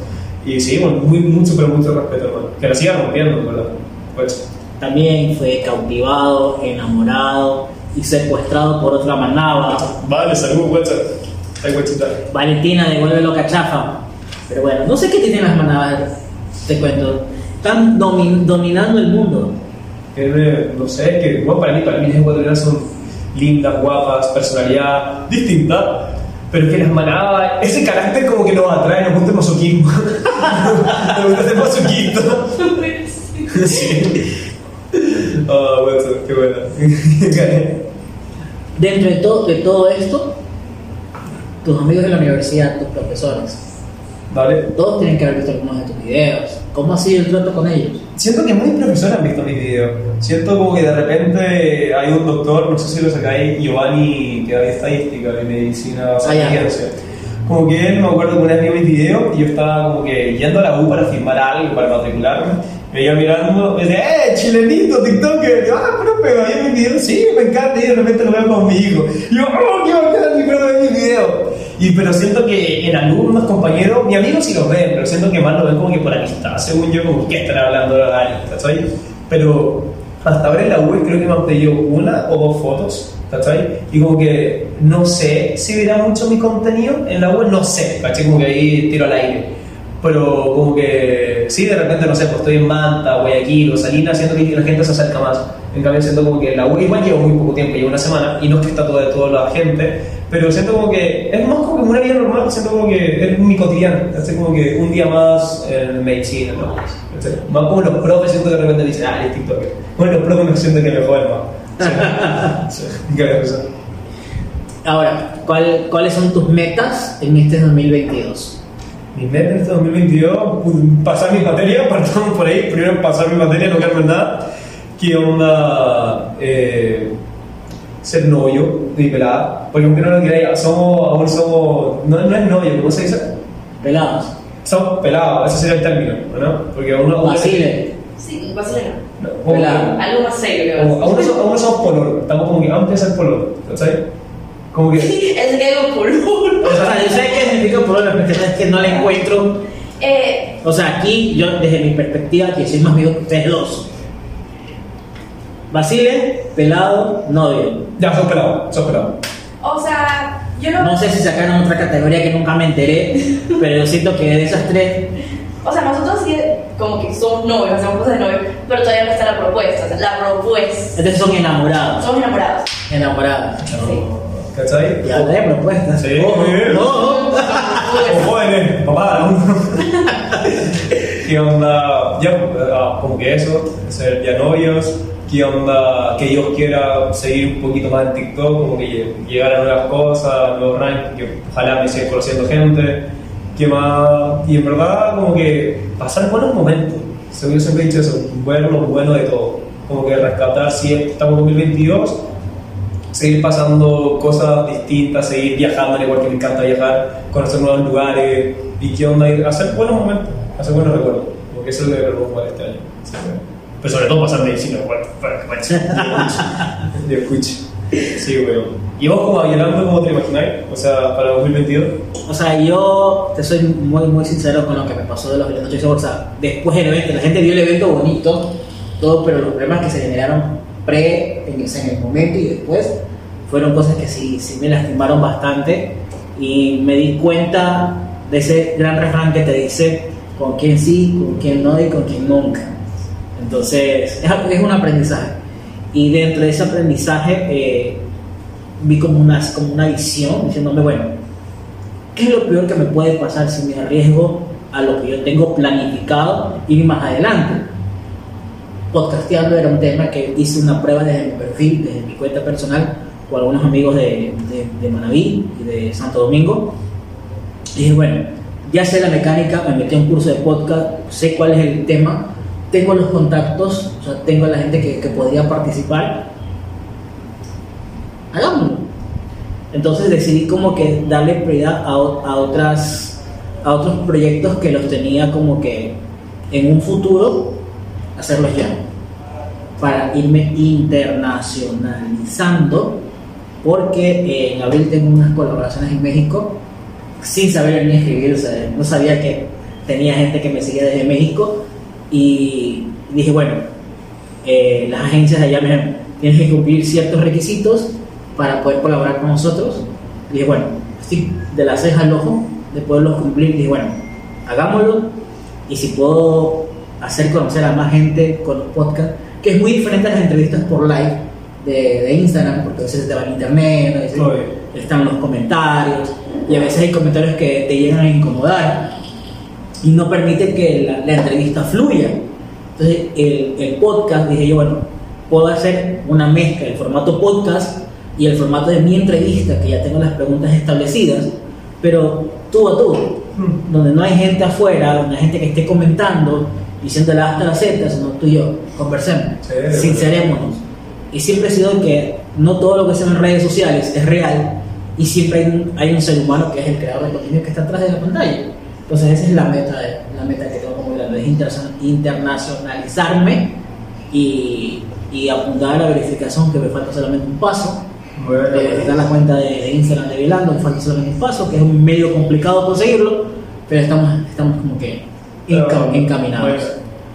Y sí, bueno, muy, mucho, pero mucho respeto, hermano. Que la siga rompiendo, ¿verdad? Pues. También fue cautivado, enamorado y secuestrado por otra manaba. Vale, saludos, guachita. Valentina, devuélvelo cachafa. Pero bueno, no sé qué tienen las manabas, te cuento. Están domin- dominando el mundo. No sé, que bueno, para mí, para mí las ecuatorianas son lindas, guapas, personalidad distinta. Pero que las manadas, ese carácter como que nos atrae, nos gusta el masoquismo. *laughs* nos gusta el masoquismo. sí. *laughs* Ah, bueno, qué buena. *laughs* Dentro de todo, de todo esto, tus amigos de la universidad, tus profesores, Vale. todos tienen que haber visto algunos de tus videos. ¿Cómo ha sido el trato con ellos? Siento que muchos profesores han visto mis videos. Siento como que de repente hay un doctor, no sé si lo sacáis, Giovanni, que da estadística de medicina o sea, Ah, ciencia. Como que él, me acuerdo que una vez vio mis videos y yo estaba como que yendo a la U para filmar algo, para matricularme. Me iba mirando, me decía, ¡eh, chilenito, TikToker! Y yo, ah, pero pero ahí mis videos, sí, me encanta, y de repente lo veo con mi hijo. Y yo, ¡oh, qué bacán, mi hijo ve mis videos! Y, pero siento que en alumnos, compañeros, mi amigos sí lo ven, pero siento que más lo ven como que por amistad, según yo, como que estará hablando de ¿cachai? Pero hasta ahora en la web creo que me han pedido una o dos fotos, ¿cachai? Y como que no sé si verá mucho mi contenido en la web, no sé, ¿cachai? Como que ahí tiro al aire. Pero como que sí, de repente, no sé, pues estoy en Manta, Guayaquil o Salinas, siento que la gente se acerca más. En cambio, siento como que la web igual llevo muy poco tiempo, llevo una semana, y no es que está toda, toda la gente, pero siento como que es más como que una vida normal, siento como que es mi cotidiano, es como que un día más en medicina, ¿no? Más como los profes, siento que de repente dicen, ah, es TikToker. Bueno, los profes me siento que me joden más. *laughs* Sí. Ahora, ¿cuál- ¿cuáles son tus metas en este 2022? Mi meta este 2022, pues, pasar mi materia, *laughs* partamos por ahí, primero pasar mi materia, no quedarme en nada. ¿Qué onda? Eh, ser novio de pelada. Porque aunque no lo queráis, somos, aún somos, no, no es novio, ¿cómo se dice? Pelados. Somos pelados, ese sería el término, ¿no? Porque aún no... Basile. Sí, vacileno. No, Pelado. Algo más serio. como- aún no somos, aún somos pololo, estamos como que antes de ser pololo, ¿sabes? Como que... *laughs* Es que algo por uno. O sea, yo sé qué significa la cuestión es que no le encuentro. Eh, O sea, aquí, yo desde mi perspectiva, que soy más viejo que ustedes dos. Basile, pelado, novio. Ya, sos pelado, sos pelado. o sea, yo no. No sé si sacaron otra categoría que nunca me enteré, *laughs* pero yo siento que de esas tres, O sea, nosotros sí, como que somos novios, hacemos cosas de novios, pero todavía no está la propuesta. O sea, la propuesta. entonces son enamorados. Somos enamorados. Enamorados. Sí. ¿Cachai? Y habla de propuestas. Sí, Ojo, muy bien. ojo. Como jóvenes, papá, ¿no? *laughs* ¿Qué onda? Ya, ah, como que eso, ser ya novios. ¿Qué onda? Que Dios quiera seguir un poquito más en TikTok, como que llegar a nuevas cosas, nuevos rankings, que ojalá me siga conociendo gente. ¿Qué más? Y en verdad, como que pasar buenos momentos. Según siempre he dicho eso, ver lo bueno de todo. Como que rescatar si estamos en 2022 seguir pasando cosas distintas, seguir viajando, igual que me encanta viajar, conocer nuevos lugares y qué onda, y hacer buenos momentos, hacer buenos recuerdos, porque eso es lo que queremos jugar este año. Pero sobre todo pasar medicina, bueno, para que vaya. *laughs* De escuche. Sí, weón. ¿Y vos como Yolanda, cómo te imagináis? O sea, para 2022. O sea, yo te soy muy, muy sincero con lo que me pasó de los eventos. Yo, O sea, después del evento, la gente vio el evento bonito, todo, pero los problemas que se generaron pre, en el, en el momento y después, fueron cosas que sí, sí me lastimaron bastante. Y me di cuenta de ese gran refrán que te dice con quién sí, con quién no y con quién nunca. Entonces, es, un aprendizaje. Y dentro de ese aprendizaje, eh, vi como una, como una visión diciéndome, bueno, ¿qué es lo peor que me puede pasar si me arriesgo a lo que yo tengo planificado ir más adelante? Podcasteando era un tema que hice una prueba desde mi perfil, desde mi cuenta personal, con algunos amigos de, de, de Manaví y de Santo Domingo. Y dije, bueno, ya sé la mecánica, me metí a un curso de podcast, sé cuál es el tema, tengo los contactos, o sea, tengo a la gente que, que podría participar. Hagámoslo. Entonces decidí como que darle prioridad a, a otras, a otros proyectos que los tenía como que en un futuro hacerlos ya. Para irme internacionalizando, porque en abril tengo unas colaboraciones en México sin saber ni escribir, o sea, no sabía que tenía gente que me seguía desde México y dije, bueno, eh, las agencias de allá me dijeron, tienes que cumplir ciertos requisitos para poder colaborar con nosotros. Y dije, bueno, estoy de la ceja al ojo de poderlos cumplir. dije, bueno, hagámoslo y si puedo hacer conocer a más gente con los podcasts, que es muy diferente a las entrevistas por live de, de Instagram, porque a veces te va en internet, a veces Obvio. están los comentarios y a veces hay comentarios que te llegan a incomodar y no permite que la, la entrevista fluya. Entonces, el, el podcast, dije yo, bueno, puedo hacer una mezcla del formato podcast y el formato de mi entrevista, que ya tengo las preguntas establecidas, pero tú a tú, donde no hay gente afuera, donde hay gente que esté comentando, diciéndole hasta la Z, sino tú y yo, conversemos, Sí, sincerémonos. Y siempre he sido que no todo lo que se ve en redes sociales es real y siempre hay un, hay un ser humano que es el creador de contenido que está atrás de la pantalla. Entonces esa es la meta, de- la meta que tengo como grande, es interna- internacionalizarme y, y apuntar a la verificación, que me falta solamente un paso, Bueno, Eh, la cuenta de, de Instagram de Velando, un falso en un paso, que es un medio complicado conseguirlo, pero estamos, estamos como que encaminados.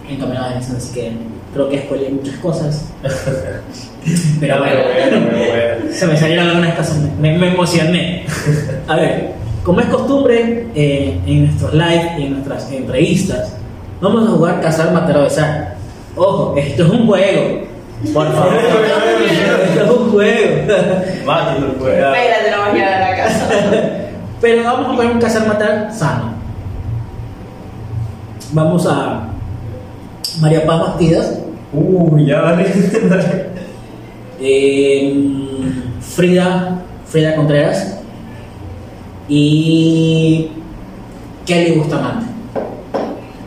Encaminados en eso, así que creo que spoilé muchas cosas. *laughs* Pero bueno, bueno. Se me salieron algunas cosas, me, me emocioné. *laughs* A ver, como es costumbre eh, en nuestros live y en nuestras entrevistas, vamos a jugar Cazar, Matar o Besar. Ojo, esto es un juego. Por favor, *laughs* esto es un juego. Espérate, no vas a quedar a la casa. Pero vamos a jugar un Cazar, Matar sano. Vamos a María Paz Bastidas, Uy, ya dale. dale. *laughs* eh, Frida, Frida Contreras y Kelly Bustamante.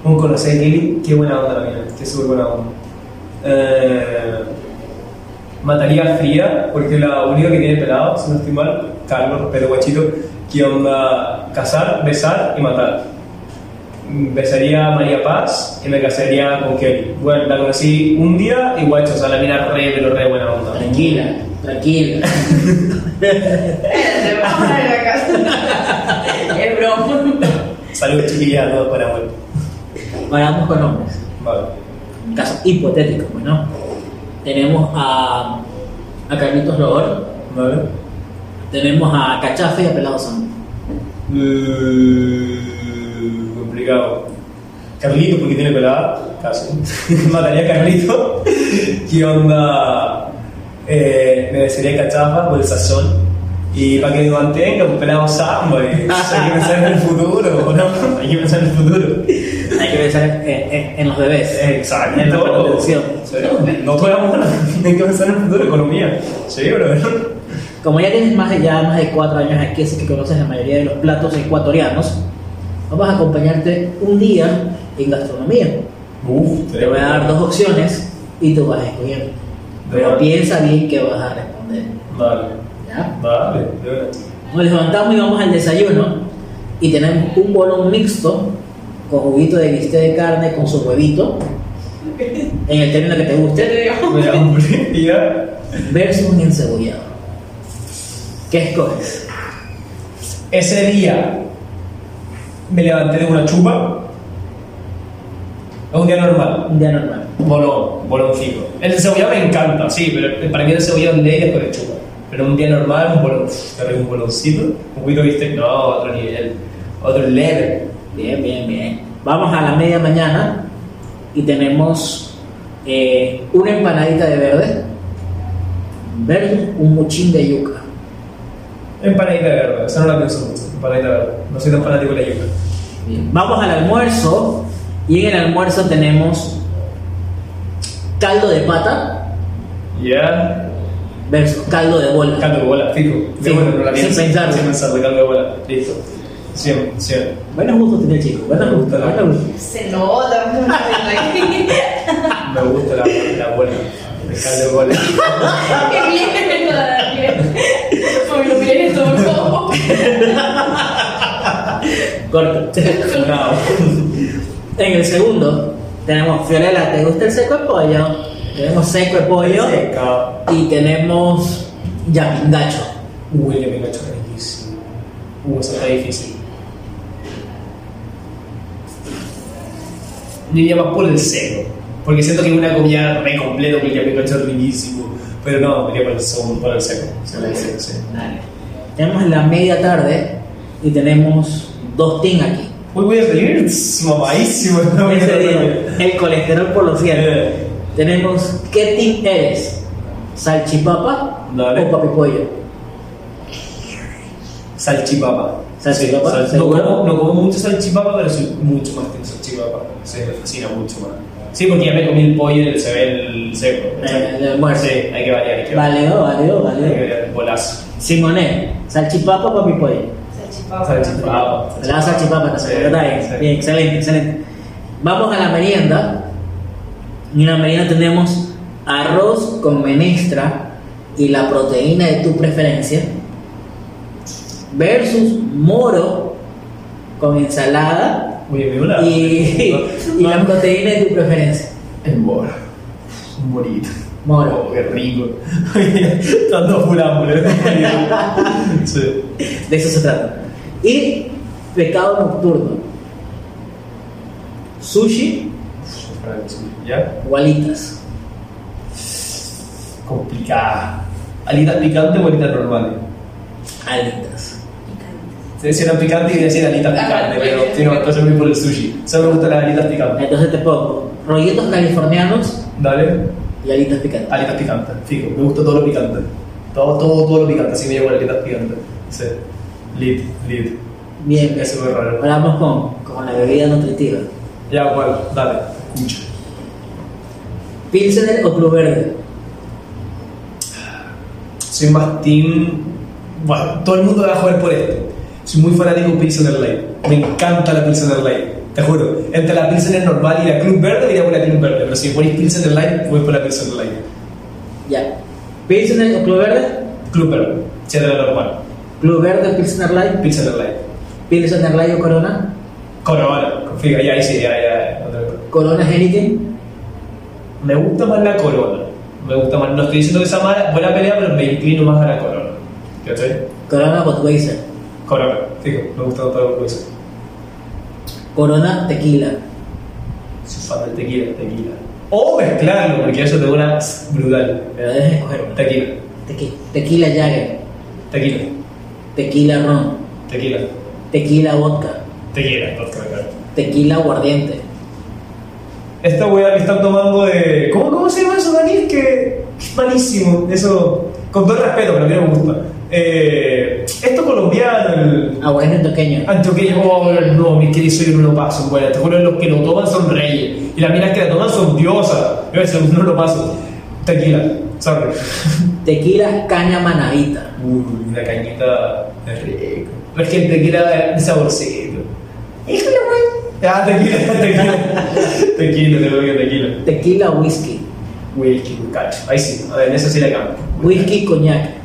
Un conocer a Kelly, qué buena onda la mina, qué súper buena onda. Eh, mataría a Fría, porque la única que tiene pelado, si no estoy mal, Carlos, pero guachito, que onda cazar, besar y matar. Besaría a María Paz y me casaría con Kelly. Bueno, la conocí un día y guacho, o sea, la mina re, pero re buena onda. Tranquila, tranquila. Espérate, vamos a la casa. Es broma. Saludos chiquillas a todos para vuelta. Ahora vamos con hombres. Vale. Un caso hipotético, pues, ¿no? Tenemos a, a Carlitos Logor, Vale. tenemos a Cachafe y a Pelado Santo. Eh, complicado. Carlito, porque tiene pelada, casi. *laughs* Mataría a Carlito. *laughs* ¿Qué onda? Eh, me besaría cachafa por el sazón. Y para que me mantenga, un pelado samba. *laughs* y Hay que pensar en el futuro, ¿o ¿no? Hay que pensar en el futuro. Hay que pensar en, en- en los bebés. Exacto. En la. Sí, No podemos, hay que pensar en el futuro, economía. Sí, bro. Como ya tienes más de, ya más de cuatro años aquí, así que conoces la mayoría de los platos ecuatorianos, vamos a acompañarte un día en gastronomía. Uf, Te voy a dar dos opciones y tú vas a escoger. Pero Vale. piensa bien qué vas a responder. Vale, ¿ya? vale. Nos levantamos y vamos al desayuno y tenemos un bolón mixto con juguito de bistec de carne con su huevito, en el término que te guste, versus un encebollado. ¿Qué escoges? Ese día me levanté de una chupa. Es un día normal. Un día normal. Bolón, boloncito. El cebollado me encanta, sí, pero para mí el cebollado es ley después de chupa. Pero un día normal, un bolón, un boloncito, un poquito de bistec, no, otro nivel, otro level. Bien, bien, bien. Vamos a la media mañana y tenemos eh, una empanadita de verde versus un muchín de yuca. Empanadita de verde, esa no la pienso mucho, empanadita de verde. No soy tan fanático de la yuca. Bien. Vamos al almuerzo y en el almuerzo tenemos caldo de pata Ya. versus caldo de bola. Caldo de bola, fijo. De Sí, bola, no la sin pensarlo. Sin pensarlo, caldo de bola. Listo. 100, 100. Buenos gustos tiene el chico, buenos gustos, buenos gustos. Se nota. Me gusta la, la bola. El caldo de bola. *laughs* Qué bien, por favor. Corto. En el segundo tenemos Fiorella, ¿te gusta el seco de pollo? Tenemos seco de pollo y tenemos yapingacho. Uy, el Pikachu es riquísimo. Uh, eso está difícil. Diría más por el seco. Porque siento que es una comida re completa porque el Pikachu es riquísimo. Pero no, diría por el, segundo, por el seco. Sí. Tenemos la media tarde y tenemos dos tin aquí. Uy, voy a salir mamadísimo. ¿no? Ese día, el colesterol por los cielos. Eh, Tenemos, ¿qué team eres? ¿Salchipapa Dale. o papipollo? Salchipapa. Salchipapa, Sí, sal- no, como, no como mucho salchipapa, pero soy mucho más que salchipapa. Sí, me fascina mucho más. Sí, porque ya me comí el pollo y el, se ve el seco. Eh, el almuerzo. Sí, hay que variar. Hay que variar. Hay que variar el bolazo. Simonet, ¿salchipapa o papipollo? Salchipapa. La salchipapa, sé, está bien, excelente, excelente. Vamos a la merienda. Y en la merienda tenemos arroz con menestra y la proteína de tu preferencia versus moro con ensalada Oye, una. y, *laughs* y la proteína de tu preferencia. El moro. Un morito. Moro. Oh, qué rico. *laughs* Tanto hambre. *laughs* sí. De eso se trata. Y pecado nocturno. Sushi ¿Ya? o alitas. Complicada. ¿Alitas picantes o alitas normales? Alitas. Se decían picantes y decían alitas Ah, picantes, pero sí, no, entonces voy por el sushi. Solo me gustan las alitas picantes. Entonces te pongo rollitos californianos Dale. y alitas picantes. Alitas picantes, fijo. Me gusta todo lo picante. Todo, todo, todo lo picante, así me llevo las alitas picantes. Sí. Lit, lit. Bien, es raro. ahora vamos con, con la bebida nutritiva. Ya, bueno, dale, escucha. Pilsener o Club Verde. Soy más team. Bueno, todo el mundo va a joder por esto. Soy muy fanático de Pilsener Light. Me encanta la Pilsener Light. Te juro. Entre la Pilsener normal y la Club Verde, iría por la Club Verde. Pero si me ponéis Pilsener Light, voy por la Pilsener Light. Ya. Pilsener o Club Verde. Club Verde. Si era la normal. Club Verde, Pilsener Light. Pilsener Light. Pilsener Light o Corona. Corona. Fíjate, ya ahí sí, ya, ya. otra. Corona Heineken. Me gusta más la Corona. Me gusta más. No estoy diciendo que sea mala, buena pelea, pero me inclino más a la Corona. ¿Cachai? Corona Budweiser. Corona. Fijo, me gusta que dice. Corona Tequila. Soy fan del tequila, tequila. O mezclarlo, porque eso te da una brutal. Pero debes escoger. Tequila, Tequi- Tequila Jagger. tequila, Tequila Ron. tequila, Tequila Vodka. tequila, vodka, claro. Tequila Aguardiente. Esta weá que están tomando de. ¿Cómo, cómo se llama eso, Daniel? Que es malísimo. Eso, con todo el respeto, pero a mí no me gusta. Eh, esto colombiano, el. Aguardiente toqueño. Antioqueño, oh, no, mi querido soy no lo paso, bueno, te juro, los que lo toman son reyes, y las minas que la toman son diosas, yo a veces no lo paso. Tequila, sorry. Tequila Caña Manavita. Uy, una cañita es rico. Pero es que el tequila es saborcito. Híjole, güey. Ah, tequila, tequila. tequila, te lo digo, tequila. Tequila Whisky. Whisky, cacho. Ahí sí, a ver, en eso sí le cambio. Whisky Coñac.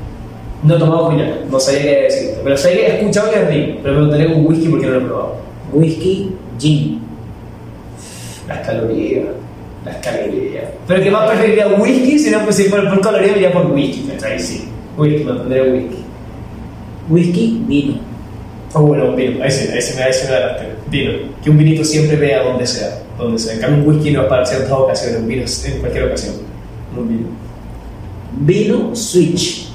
No he tomado coñac, no sabía qué decirte. Pero sé que he escuchado que es rico, pero me gustaría un whisky porque no lo he probado. Whisky Gin. Las calorías, las calorías. Pero que más preferiría whisky si no pues si por, por calorías iría por whisky, ¿cachai? Sí, whisky, me pondría whisky. Whisky Vino. Oh, bueno, un vino, ahí sí, ahí sí me, ahí sí me adelanté. Vino, que un vinito siempre vea donde sea, donde sea. En cambio, un whisky no es para ciertas ocasiones, un vino es en cualquier ocasión. Un vino. Vino Switch.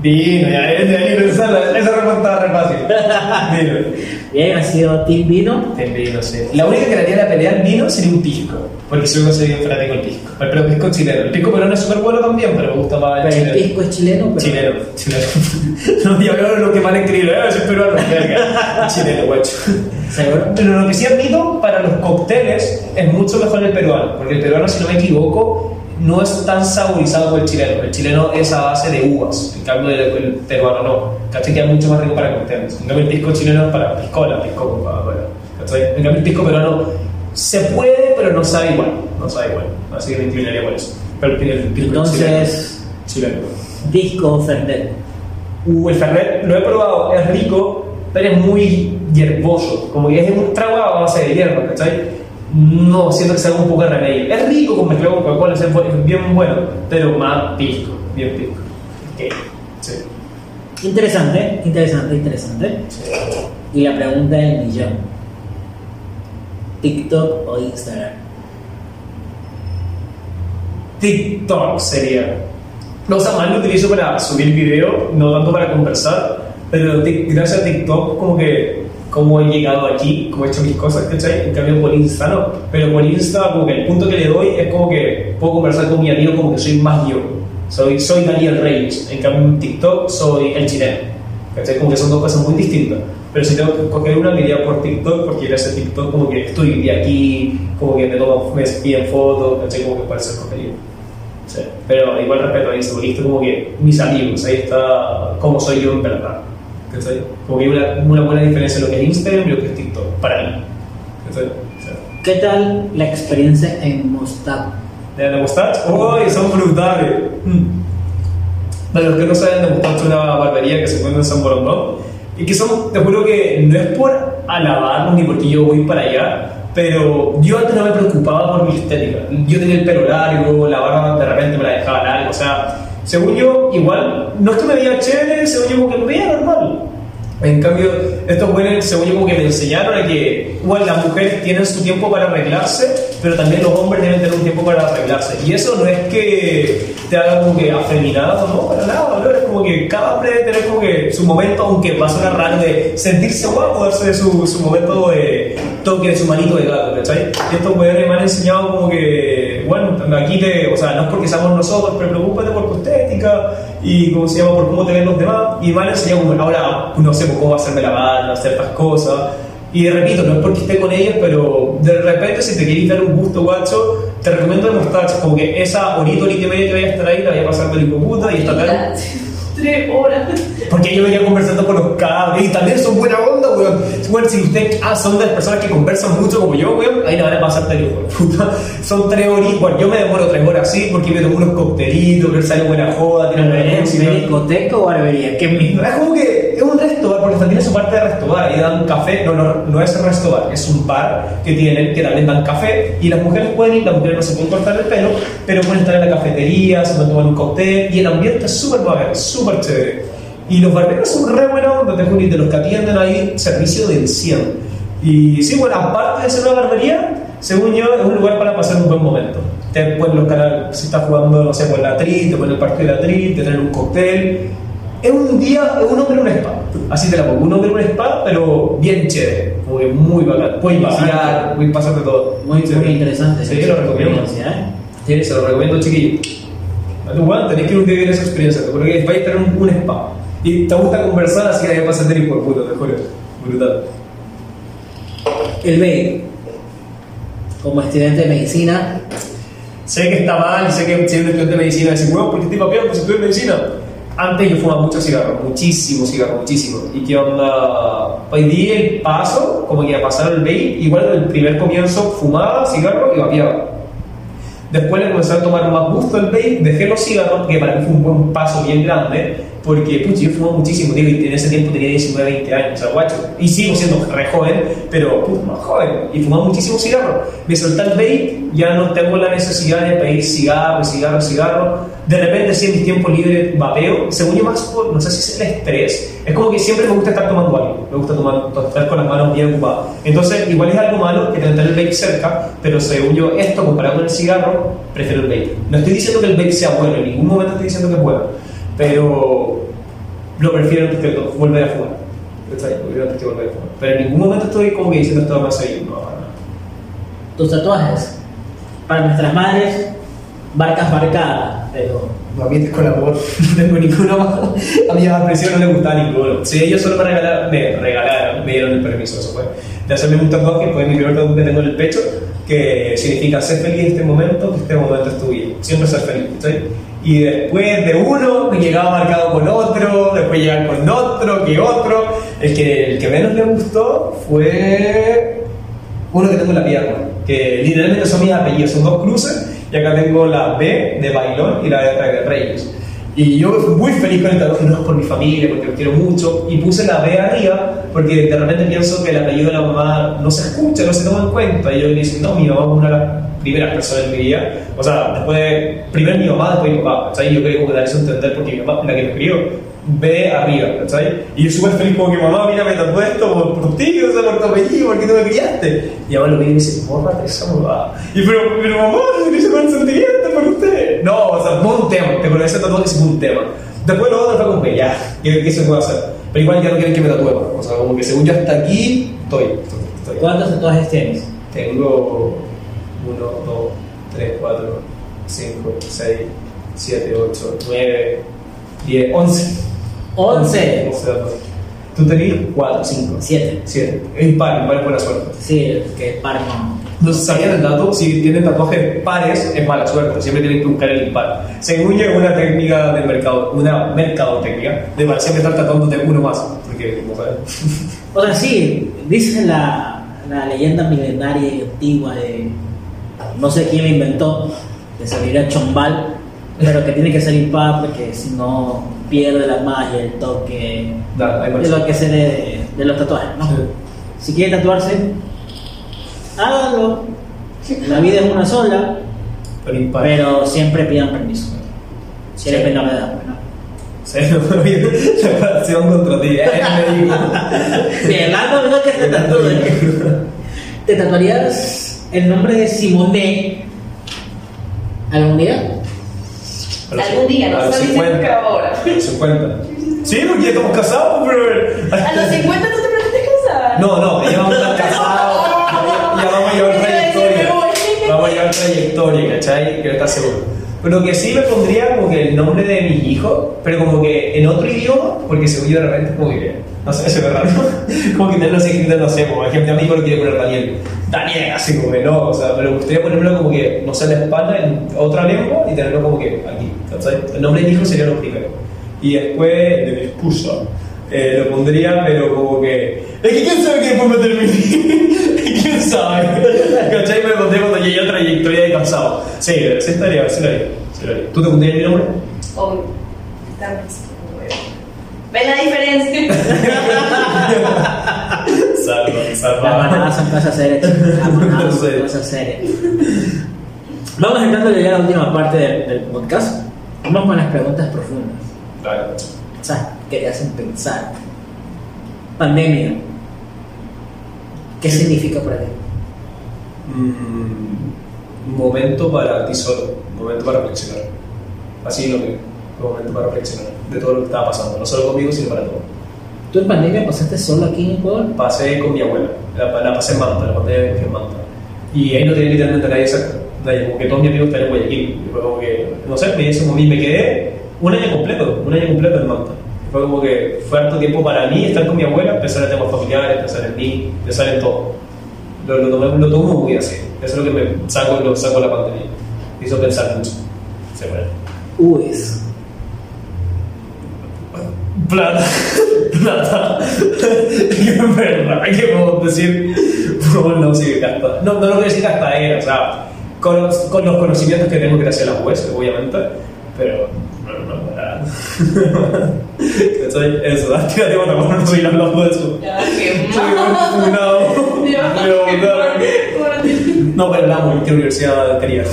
Vino, ya, ya, ya, esa, esa respuesta estaba re fácil. *laughs* Vino. Bien, ha sido Team Vino. El vino, sí. La única que le haría la pelea al vino sería un pisco, porque soy un un fanático del pisco. Pero el pisco chileno. El pisco peruano es súper bueno también, pero me gusta más el Pero el chileno. pisco es chileno, pero. Chileno, chileno. *laughs* no, ya veo lo que mal escrito, eh, soy peruano, verga. *laughs* Chileno, guacho. ¿Seguro? Pero lo que sí admito, para los cócteles es mucho mejor el peruano, porque el peruano, si no me equivoco, no es tan saborizado como el chileno. El chileno es a base de uvas, en cambio el, el peruano no. ¿Cachai? Que es mucho más rico para cócteles. En cambio el pisco chileno es para piscola, pisco con Coca-Cola. ¿Cachai? En cambio el pisco peruano se puede, pero no sabe igual. No sabe igual. Así que me inclinaría por eso. Pero el, el pisco Entonces, chileno. chileno. disco Fernet. Uh, el Fernet lo he probado, es rico, pero es muy hierboso. Como que es un trago a base de hierro, ¿cachai? No, siento que se haga un poco de remedio. Es rico con mezclado con Coca-Cola, es bien bueno, pero más pisco, bien pisco. ¿Qué? Sí. Interesante, interesante, interesante. Y la pregunta del millón: ¿TikTok o Instagram? TikTok sería. No, o sea, más lo utilizo para subir video, no tanto para conversar, pero gracias a TikTok como que como he llegado aquí, como he hecho mis cosas, ¿cachai? En cambio por Insta no, pero por Insta como que el punto que le doy es como que puedo conversar con mi amigo como que soy más yo, soy, soy Daniel Reyes, en cambio en TikTok soy el chileno, ¿cachai? Como que son dos cosas muy distintas. Pero si tengo que coger una, me iría por TikTok, porque gracias a TikTok como que estoy de aquí, como que me toman, me piden fotos, ¿cachai? Como que parece contenido. Sí, pero igual respeto a Insta, porque esto como que mis amigos, ahí está cómo soy yo en verdad. ¿Cachai? Como que hay una, una buena diferencia en lo que es Instagram y lo que es TikTok, para mí. ¿Cachai? O sea, ¿Qué tal la experiencia en Mostap? ¿De la Mustache? ¡Uy! son brutales! Mm. Para los que no saben, de Mustache es una barbería que se encuentra en San Borondón y que son, te juro que no es por alabarnos ni porque yo voy para allá, pero yo antes no me preocupaba por mi estética. Yo tenía el pelo largo, la barba de repente me la dejaba larga, o sea, según yo, igual, no es que me veía chévere, según yo como que me veía normal. En cambio, estos buenos, según yo, como que me enseñaron a que, igual, las mujeres tienen su tiempo para arreglarse, pero también los hombres deben tener un tiempo para arreglarse. Y eso no es que te haga como que afeminado, no, para nada, ¿no? es como que cada hombre debe tener como que su momento, aunque va a sonar raro, de sentirse guapo, darse su, su momento de toque de su manito de gato, ¿cachai? Y estos buenos me han enseñado como que, bueno, aquí te, o sea, no es porque seamos nosotros, pero preocúpate por tu estética y, ¿cómo se llama?, por cómo te ven los demás. Y han enseñado como, ahora, no sé, cómo hacerme la mano, ciertas cosas. Y repito, no es porque esté con ellos, pero de repente si te quieres dar un gusto guacho, te recomiendo demostrarse como que esa horita, horita y media que vaya a estar ahí, la vaya a pasar hijo puta y está tal. *laughs* Tres horas. Porque yo venía conversando con los cabros y también son buena onda, weón. Bueno, si usted ah, son de las personas que conversan mucho como yo, weón, ahí la van a pasar teléfono. *laughs* Puta, son tres horas. Bueno, yo me demoro tres horas así porque me tomo unos coctelitos, que sale buena joda, tiene buena música. ¿Discoteca o barbería? ¿Qué mismo? Es como que es un restobar, porque tiene su parte de restobar. Ahí dan café, no, no, no es restobar, es un bar que tienen, que también dan café. Y las mujeres pueden ir, las mujeres no se pueden cortar el pelo, pero pueden estar en la cafetería, se pueden tomar un cóctel. Y el ambiente es súper bacán, súper chévere. Y los barberos son re buena onda, te de los que atienden ahí, servicio del 100. Y sí, bueno, aparte de ser una barbería, según yo, es un lugar para pasar un buen momento. Te ponen los canales, si estás jugando, no sé, por la tri, te ponen el partido de la tri, te traen un cóctel. Es un día, es un hombre en un spa. Así te la pongo, un en un spa, pero bien chévere, muy, muy bacán. Puedes pasear, puedes pasarte todo. Muy, muy interesante. Sí, lo recomiendo. ¿eh? Sí, se lo recomiendo, chiquillo. Juan, tenés que ir un día vivir esa experiencia, te que vais a tener un, un spa. Y te gusta conversar, así que ahí vas a tener de puta, te juro. Brutal. El BEI, como estudiante de medicina, Sé que está mal, sé que si eres estudiante de medicina, decís, weón, ¿por qué estoy papeando si estudio medicina? Antes yo fumaba mucho cigarro, muchísimo cigarro, muchísimo. ¿Y qué onda? Di el paso, como que a pasar el vape, igual en el primer comienzo fumaba cigarro y vapeaba. Después le comencé a tomar más gusto al vape, dejé los cigarros, que para mí fue un buen paso bien grande, porque pucha, yo fumaba muchísimo, digo, y en ese tiempo tenía 19, 20 años, o sea, guacho, y sigo siendo re joven, pero puta, más joven, y fumaba muchísimo cigarro. Me solté el vape, ya no tengo la necesidad de pedir cigarro, cigarro, cigarro. De repente, sí, en mis tiempos libres vapeo, según yo más por, no sé si es el estrés, es como que siempre me gusta estar tomando algo, me gusta tomar, estar con las manos bien ocupadas. Entonces, igual es algo malo que tener el vape cerca, pero según yo, esto comparado con el cigarro, prefiero el vape. No estoy diciendo que el vape sea bueno, en ningún momento estoy diciendo que es bueno, pero lo prefiero antes que volver a fumar. Antes que volver a fumar. Pero en ningún momento estoy como que diciendo esto más seguido, no, para nada. tus tatuajes. Para nuestras madres, barcas marcadas, pero No, a mí es amor, *laughs* no tengo ninguno más. A mi presión no le gustaba ninguno. Si ellos solo me regalaron, me regalaron, me dieron el permiso, eso fue, de hacerme un tatuaje, que fue mi primer tatuaje que tengo en el pecho, que significa ser feliz en este momento, que este momento es tuyo. Siempre ser feliz, ¿cachai? Y después de uno, me llegaba marcado con otro, después llegan con otro, que otro. El que, el que menos le gustó fue uno que tengo en la pierna, que literalmente son mis apellidos, son dos cruces, y acá tengo la B de Bailón y la de de Reyes. Y yo fui muy feliz con el tatuaje, no es por mi familia, porque lo quiero mucho, y puse la B arriba, porque de repente pienso que el apellido de la mamá no se escucha, no se toma en cuenta, y yo dije, no, mi mamá es una de las primeras personas en mi vida, o sea, después, primero mi mamá, después mi papá, ¿cachai? Yo quería como dar eso a entender, porque mi mamá, la que me crió, B arriba, ¿cachai? Y yo súper feliz como que mamá, mira, me tatué esto por, por ti, o sea, por tu apellido, porque tú me criaste. Y mamá lo mira y me dice, bórrate esa. Y pero, pero mamá, le hice con sentimiento por usted. No, o sea, fue un tema, te con ese tatuaje fue un tema. Después lo otro fue como que ya, ¿qué, qué se puede hacer? Pero igual ya no quieren que me tatúe, o sea, como que según yo hasta aquí, estoy, estoy, estoy. ¿cuántos tatuajes tienes? Tengo 1, 2, 3, 4, 5, 6, 7, 8, 9, 10, 11. 11. 11 datos. Tú tenías 4, 5, 7. 7. Es impar, impar es buena suerte. Sí, que par no. No se sabía el dato, si tienen tatuajes pares es mala suerte, siempre tienen que buscar el impar. Según yo, es una técnica del mercado, una mercadotecnia, de para siempre estar tatuándote uno más, porque, como sabes. *laughs* O sea, sí, dice la, la leyenda milenaria y antigua de no sé quién la inventó, que se a Chombal, pero que tiene que ser impar porque si no pierde la magia, el toque Da, de lo que se de, de los tatuajes, ¿no? Sí. Si quiere tatuarse, háganlo. La vida es una sola, Pero siempre pidan permiso. Si eres Sí. menor de edad, ¿no? Sí, *laughs* la pasión contra ti. Eh. Bien, algo no que te. ¿Te tatuarías el nombre de Simone algún día? Los- Algún día, no 50. que ahora. A los 50. Sí, porque ya estamos casados, pero. A los 50 tú te pretendiste casar. No, no, ya vamos a estar *laughs* casados. Ya, ya vamos a llevar trayectoria. Vamos a llevar trayectoria, ¿cachai? Que está seguro. Lo que sí me pondría como que el nombre de mi hijo, pero como que en otro idioma, porque según yo de repente como que, no sé, *laughs* se ve raro, como que tenerlo escrito, no sé, por ejemplo a mi hijo lo quiere poner Daniel, Daniel, así como que no, o sea, pero me gustaría ponerlo como que, no sé, la espalda, en otra lengua, y tenerlo como que aquí, ¿cachai? El nombre de mi hijo sería lo primero. Y después, de mi esposa, eh, lo pondría, pero como que, es que quién sabe qué después me terminé, *laughs* quién sabe, *laughs* ¿cachai? Me pondría cuando llegué a trayectoria de casado. Sí, sí estaría, sí lo haría, sí lo haría. ¿Tú te pondrías mi nombre? Obvio. Está bien, ¿Ven la diferencia? *laughs* Salva, Las manadas son cosas serias, chicos. Las manadas son *laughs* cosas serias. Vamos entrando ya a la última parte del, del podcast. Vamos con las preguntas profundas. Claro. O sea, que te hacen pensar. Pandemia. ¿Qué significa para ti? Mm, momento para ti solo, momento para reflexionar. Así lo un momento para reflexionar de todo lo que estaba pasando, no solo conmigo, sino para todos. ¿Tú en pandemia pasaste solo aquí en Ecuador? Pasé con mi abuela, la, la pasé en Manta, la pasé en Manta. Y ahí no tenía literalmente nadie cerca, nadie, como que todos mis amigos estaban en Guayaquil. Y fue como que, no sé, me hizo como mí, me quedé un año completo, un año completo en Manta. Fue como que fue harto tiempo para mí estar con mi abuela, pensar en temas familiares, pensar en mí, pensar en todo. Lo, lo, tomé, lo tomo muy así. Eso es lo que me saco, lo saco la pandemia. Me hizo pensar mucho. Se muere. Ues. Plata. *laughs* Plata. Es verdad. ¿Qué podemos decir? No, no, sí, gasta. No, no lo voy a decir gastadera, o sea, con los, con los conocimientos que tengo gracias a las webs, obviamente, pero. ¿Cachai? Eso, tírate otra cosa, no estoy hablando de eso. Ya, qué *laughs* no, pero la ¿en qué universidad quería? *laughs*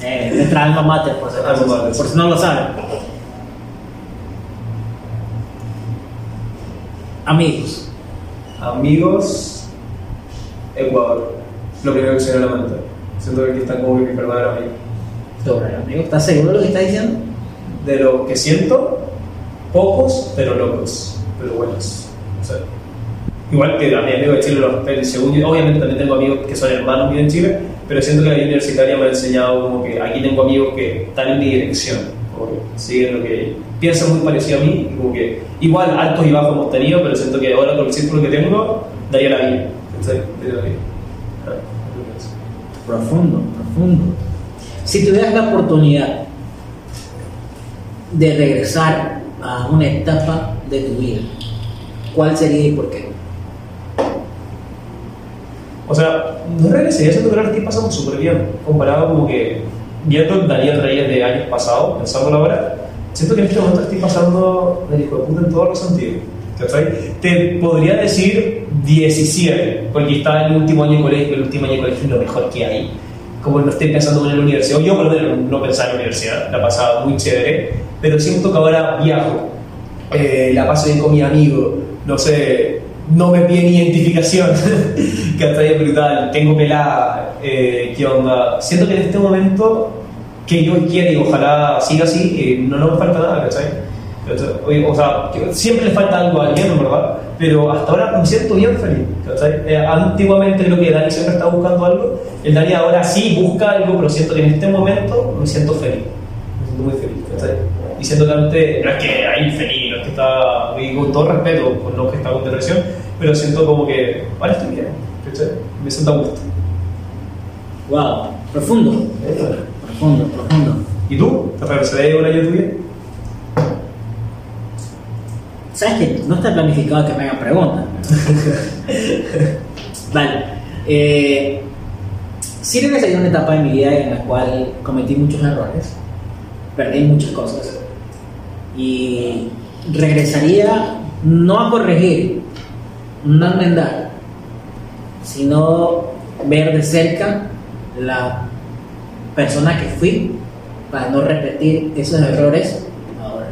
Eh, nuestra alma mater, por si acaso. Alma mater, Por si no lo saben. Amigos. Amigos, Ecuador. Lo primero que se me viene a la mente. Siento que aquí están como amigos. Sobre amigo. ¿Estás seguro de lo que estás diciendo? De lo que siento, pocos, pero locos, pero buenos. O sea, igual que a mi amigo de Chile, los yo, obviamente también tengo amigos que son hermanos míos en Chile, pero siento que la vida universitaria me ha enseñado como que aquí tengo amigos que están en mi dirección, como que siguen lo que piensan muy parecido a mí, como que igual altos y bajos hemos tenido, pero siento que ahora con el círculo que tengo, daría la vida. Daría la vida. Profundo, profundo. Si tuvieras la oportunidad de regresar a una etapa de tu vida, ¿cuál sería y por qué? O sea, no regresaría, que ahora la estoy pasando súper bien, comparado como que viendo el Daniel Reyes de años pasados, pensándolo ahora, siento que en este momento estoy pasando del hijo de puta en todos los sentidos. Te podría decir 17, porque estaba en el último año de colegio, el último año de colegio es lo mejor que hay. Como no estoy pensando en la universidad, yo por lo menos no pensaba en la universidad, la pasaba muy chévere, pero siento que ahora viajo, eh, la paso bien con mi amigo, no sé, no me piden identificación, *laughs* que hasta ahí es brutal, tengo pelada, eh, ¿qué onda? Siento que en este momento que yo quiero y ojalá siga así, eh, no, no me falta nada, ¿cachai? O sea, siempre le falta algo a alguien, ¿verdad? Pero hasta ahora me siento bien feliz, ¿cachai? Eh, antiguamente creo que Dani siempre estaba buscando algo, el Dani ahora sí busca algo, pero siento que en este momento me siento feliz, me siento muy feliz, ¿cachai? Y siento que antes, no es que hay infeliz, no es que está, y con todo respeto por lo que está con depresión, pero siento como que ahora estoy bien, ¿cachai? Me siento a gusto. Wow, profundo, profundo, profundo. ¿Y tú? ¿Te regresarías a un año de tu vida? ¿Sabes que no está planificado que me hagan preguntas? *laughs* vale. Eh, sí regresaría a una etapa de mi vida en la cual cometí muchos errores, perdí muchas cosas y regresaría no a corregir, no a enmendar, sino ver de cerca la persona que fui para no repetir esos errores ahora.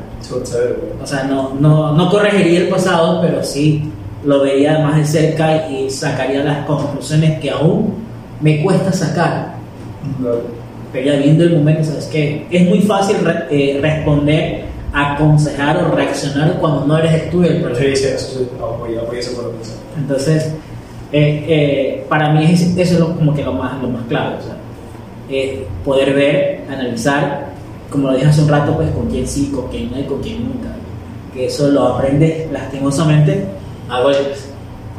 O sea, no, no, no corregiría el pasado, pero sí lo vería más de cerca y sacaría las conclusiones que aún me cuesta sacar. Pero ya viendo el momento, sabes que es muy fácil re- eh, responder, aconsejar o reaccionar cuando no eres tú el problema. sí, sí, eso sí, apoyo, apoyo ese por lo que sea. Entonces, eh, eh, para mí es- eso es lo- como que lo más, lo más clave. O sea, eh, poder ver, analizar, como lo dije hace un rato, pues con quién sí, con quién no y con quién nunca. Que eso lo aprendes lastimosamente a golpes,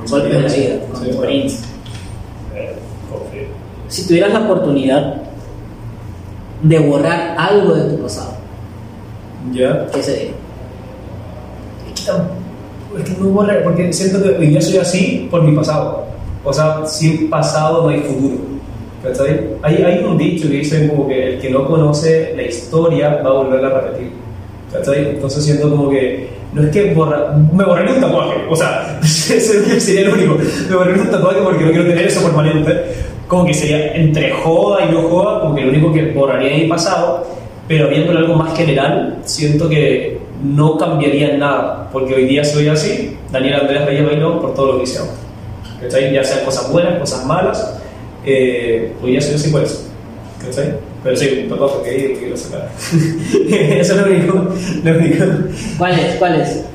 a golpes de la vida, con Sí, experiencia. Eh. Si tuvieras la oportunidad de borrar algo de tu pasado, ¿Ya? ¿qué sería? Es que tam- es que no borra, porque siento que hoy día soy así por mi pasado. O sea, sin pasado no hay futuro. ¿Cachai? Hay, hay un dicho que dice como que el que no conoce la historia va a volverla a repetir. ¿Cachai? Entonces siento como que no es que borra, me borré un tatuaje, o sea, *laughs* ese sería lo único. Me borré un tatuaje porque no quiero tener eso permanente. Como que sería entre joda y no joda, como que lo único que borraría de mi pasado, pero viéndolo algo más general, siento que no cambiaría en nada, porque hoy día soy así, Daniel Andrés Reyes Bailón, por todo lo que hicimos. ¿Cachai? Ya sean cosas buenas, cosas malas, eh, hoy día soy así por eso. ¿Cachai? Pero sí, un tatuaje que ahí quiero sacar. *laughs* eso es lo único. Lo único. ¿Cuál es? ¿Cuál es?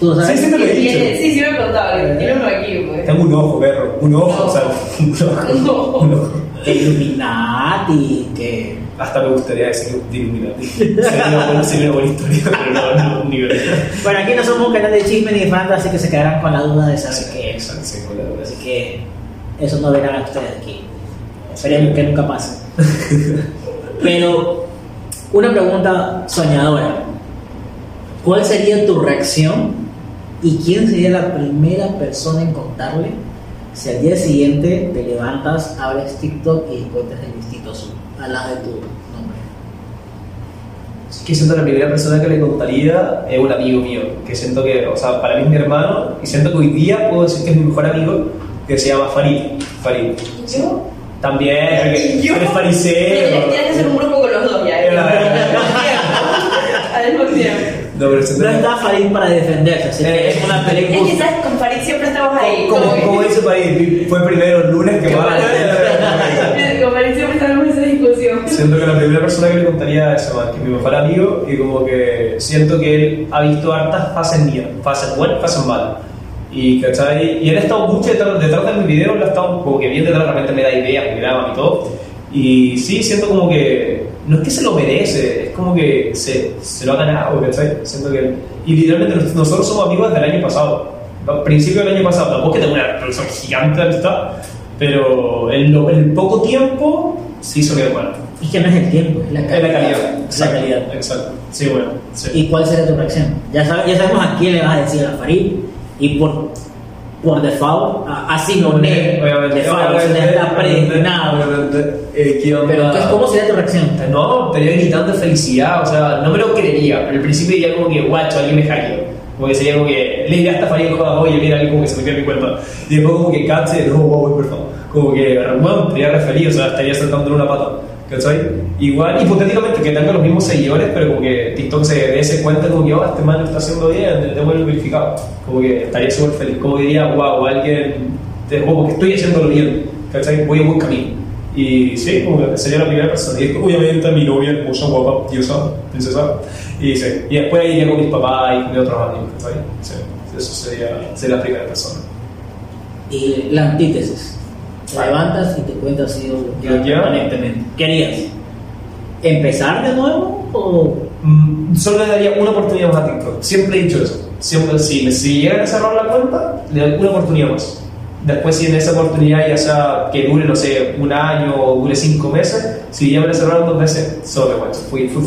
¿Tú sabes? Sí, sí, te lo he dicho. Sí, sí me contaba, que tiene uno aquí, pues. Tengo un ojo, perro. Un ojo, o sea, un ojo. No. *laughs* Un ojo. Illuminati, que... Hasta me gustaría decir de Illuminati. Sería una *laughs* buena, sería una buena historia, pero no, no, un nivel. Bueno, aquí no somos un canal de chisme ni de así que se quedarán con la duda de saber qué es. Exacto, sí, con la verdad. Así que eso no verán a ustedes aquí. Esperemos que nunca pase. *laughs* Pero una pregunta soñadora. ¿Cuál sería tu reacción y quién sería la primera persona en contarle si al día siguiente te levantas, abres TikTok y encuentras el listito azul al lado de tu nombre? Es que siento que la primera persona que le contaría es un amigo mío, que siento que, o sea, para mí es mi hermano, y siento que hoy día puedo decir que es mi mejor amigo, que se llama Farid. Farid. ¿Y yo? También, porque ¿Y yo? eres fariseo. tienes que hacer un grupo con los dos ya. ¿eh? Al mismo tiempo. No, pero siento No que- está Farid para defenderse, así que es una Es película. que sabes, con Farid estamos ahí. Como, como dice Farid, fue primero el lunes que va. mal. *laughs* Con siempre estamos en esa discusión. Siento que la primera persona que le contaría es ese man, que mi mejor amigo, y como que siento que él ha visto hartas fases mías, fases buenas, fases malas. Y, ¿cachai? y él ha estado mucho detrás, detrás de mis videos, él ha estado como que bien detrás, realmente me da ideas, me graba y todo. Y sí, siento como que, no es que se lo merece, es como que se, se lo ha ganado, ¿cachai? Siento que, y literalmente nos- nosotros somos amigos desde el año pasado, a principio del año pasado, tampoco es que tenga una relación gigante de amistad, pero en, lo- en poco tiempo sí hizo que bueno. Es que no es el tiempo, es la Es calidad. la calidad. Es la Exacto, calidad. Exacto. Sí, bueno. Sí. ¿Y cuál sería tu reacción? Ya, sabe- ya sabemos a quién le vas a decir a Farid y por, por default, a- así no Obviamente, obviamente, default, eso ya está predestinado. obviamente, eh. Pero entonces, ¿cómo sería tu reacción? No, estaría gritando de felicidad, o sea, no me lo creería, pero al principio diría como que, guacho, alguien me hackeó. Como que sería como que, le diría hasta Farid, joda, oye, mira, como que se metió en mi cuenta. Y después como que cache, no, wow, perdón. Como que, bueno, estaría re feliz, o sea, estaría saltándole una pata. ¿Cachai? Igual, hipotéticamente, que tenga los mismos seguidores, pero como que TikTok se dé ese cuenta como que, oh, este man lo está haciendo bien, tengo el verificado. Como que estaría súper feliz. Como que diría, wow, alguien, como que estoy haciéndolo bien. ¿Cachai? Voy a buen camino. Y sí, como que sería la primera persona. Y después, obviamente, mi novia, hermosa, guapa, diosa, princesa. Y sí. Y después iría con mis papás y con otros amigos, ¿cachai? Sí. Eso sería, sería la primera persona. Y la antítesis. Te levantas y te cuentas así permanentemente. ¿Qué harías? ¿Empezar de nuevo o Mm, solo le daría una oportunidad más a TikTok. Siempre he dicho eso. Siempre, si, si llegan a cerrar la cuenta, le doy una oportunidad más. Después, si en esa oportunidad, ya sea que dure, no sé, un año o dure cinco meses, si ya me la cerraron dos veces, solo bueno, fue, fue,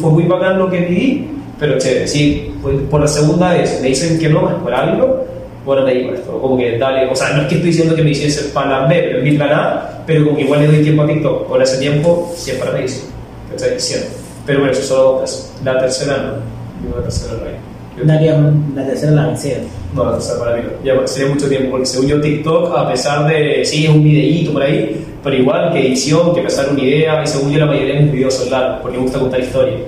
fue, muy bacán lo que viví, pero chévere. Si por- la segunda vez me dicen que no, es por algo, bueno, me digo esto. Como que dale, o sea, no es que estoy diciendo que me hiciese el plan B, pero mi plan A, pero como que igual le doy tiempo a TikTok. Por ese tiempo, siempre me dice. ¿Cachai? Siempre. Pero bueno, eso solo dos veces. La tercera no. La tercera no hay. Daría la tercera la vencida. No, la tercera para mí. Ya sería mucho tiempo, porque según yo TikTok, a pesar de, sí, es un videíto por ahí, pero igual que edición, que pensar una idea, y según yo la mayoría de mis videos son largos, porque me gusta contar historias.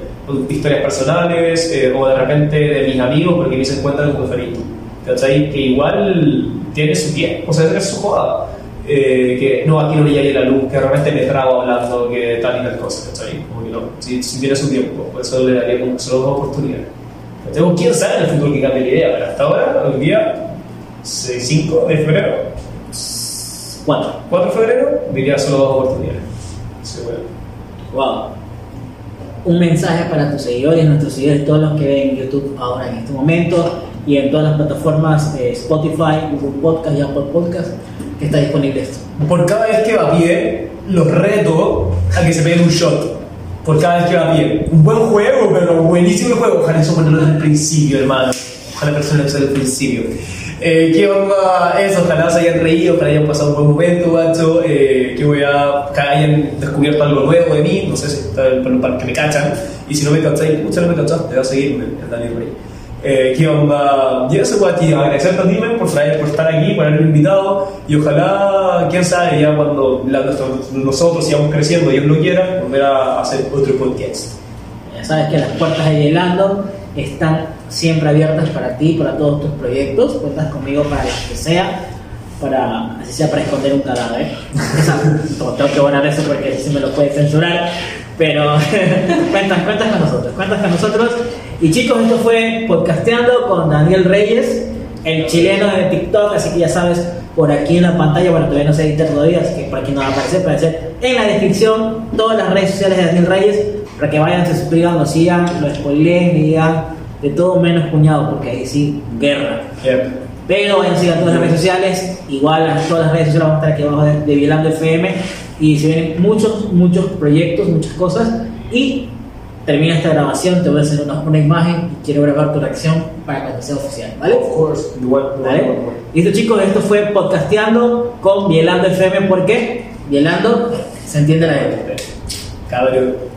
Historias personales, eh, o de repente de mis amigos, porque me se cuentan con Ferito. ¿Cachai? Que igual tiene su tiempo, o sea, es su jugada. Eh, que no, aquí no brilla la luz, que realmente me trabo hablando que tal y tal cosa, ¿cachai? Como que no, si, si tiene su tiempo, por eso le daría como solo dos oportunidades. Tengo quién sabe en el futuro que cambie la idea, pero hasta ahora, hoy día 5 de febrero, Cuatro. 4 de febrero, diría solo dos oportunidades. Sí, bueno. Wow. Un mensaje para tus seguidores, nuestros seguidores, todos los que ven YouTube ahora en este momento y en todas las plataformas eh, Spotify, Google Podcast y Apple Podcast que está disponible esto. Por cada vez que va bien, los reto a que se peguen un shot. Por cada vez que va bien. Un buen juego, pero buenísimo juego. Ojalá eso ponerlo desde el principio, hermano. Ojalá personas desde el principio. Eh, ¿Qué onda? Eso, ojalá se hayan reído, ojalá hayan pasado un buen momento, guacho. Eh, que voy a. que hayan descubierto algo nuevo de mí. No sé si para, para que me cachan. Y si no me cacháis, pucha, no me cachaste, te voy a seguirme, el Daniel Rey. Eh, ¿Qué onda? Y eso, pues, tío, agradecerte a ti, men, por, traer, por estar aquí, por haberme invitado. Y ojalá, quién sabe, ya cuando la- nuestro- nosotros sigamos creciendo, Dios lo quiera, volver a hacer otro podcast. Ya sabes que las puertas de Yelando están siempre abiertas para ti, para todos tus proyectos. Cuentas conmigo para que sea, para, así sea para esconder un cadáver. *laughs* Tengo que borrar eso porque si me lo puede censurar. Pero *laughs* cuentas, cuentas con nosotros, cuentas con nosotros. Y chicos, esto fue Podcasteando con Daniel Reyes, el chileno de TikTok. Así que ya sabes, por aquí en la pantalla, bueno, todavía no se edita todavía, así que por aquí no va a aparecer, a en la descripción todas las redes sociales de Daniel Reyes para que vayan, se suscriban, lo sigan, lo spoileen y digan de todo menos puñado, porque ahí sí, guerra. Pero vayan, sigan todas las redes sociales, igual en todas las redes sociales vamos a estar aquí abajo de, de Violando FM y se vienen muchos, muchos proyectos, muchas cosas y termina esta grabación, te voy a hacer una, una imagen y quiero grabar tu reacción para cuando sea oficial, ¿vale? Of course. Igual, ¿Vale? Listo chicos, esto fue Podcasteando con Violando FM, ¿por qué? Violando, se entiende la gente. Cabrón.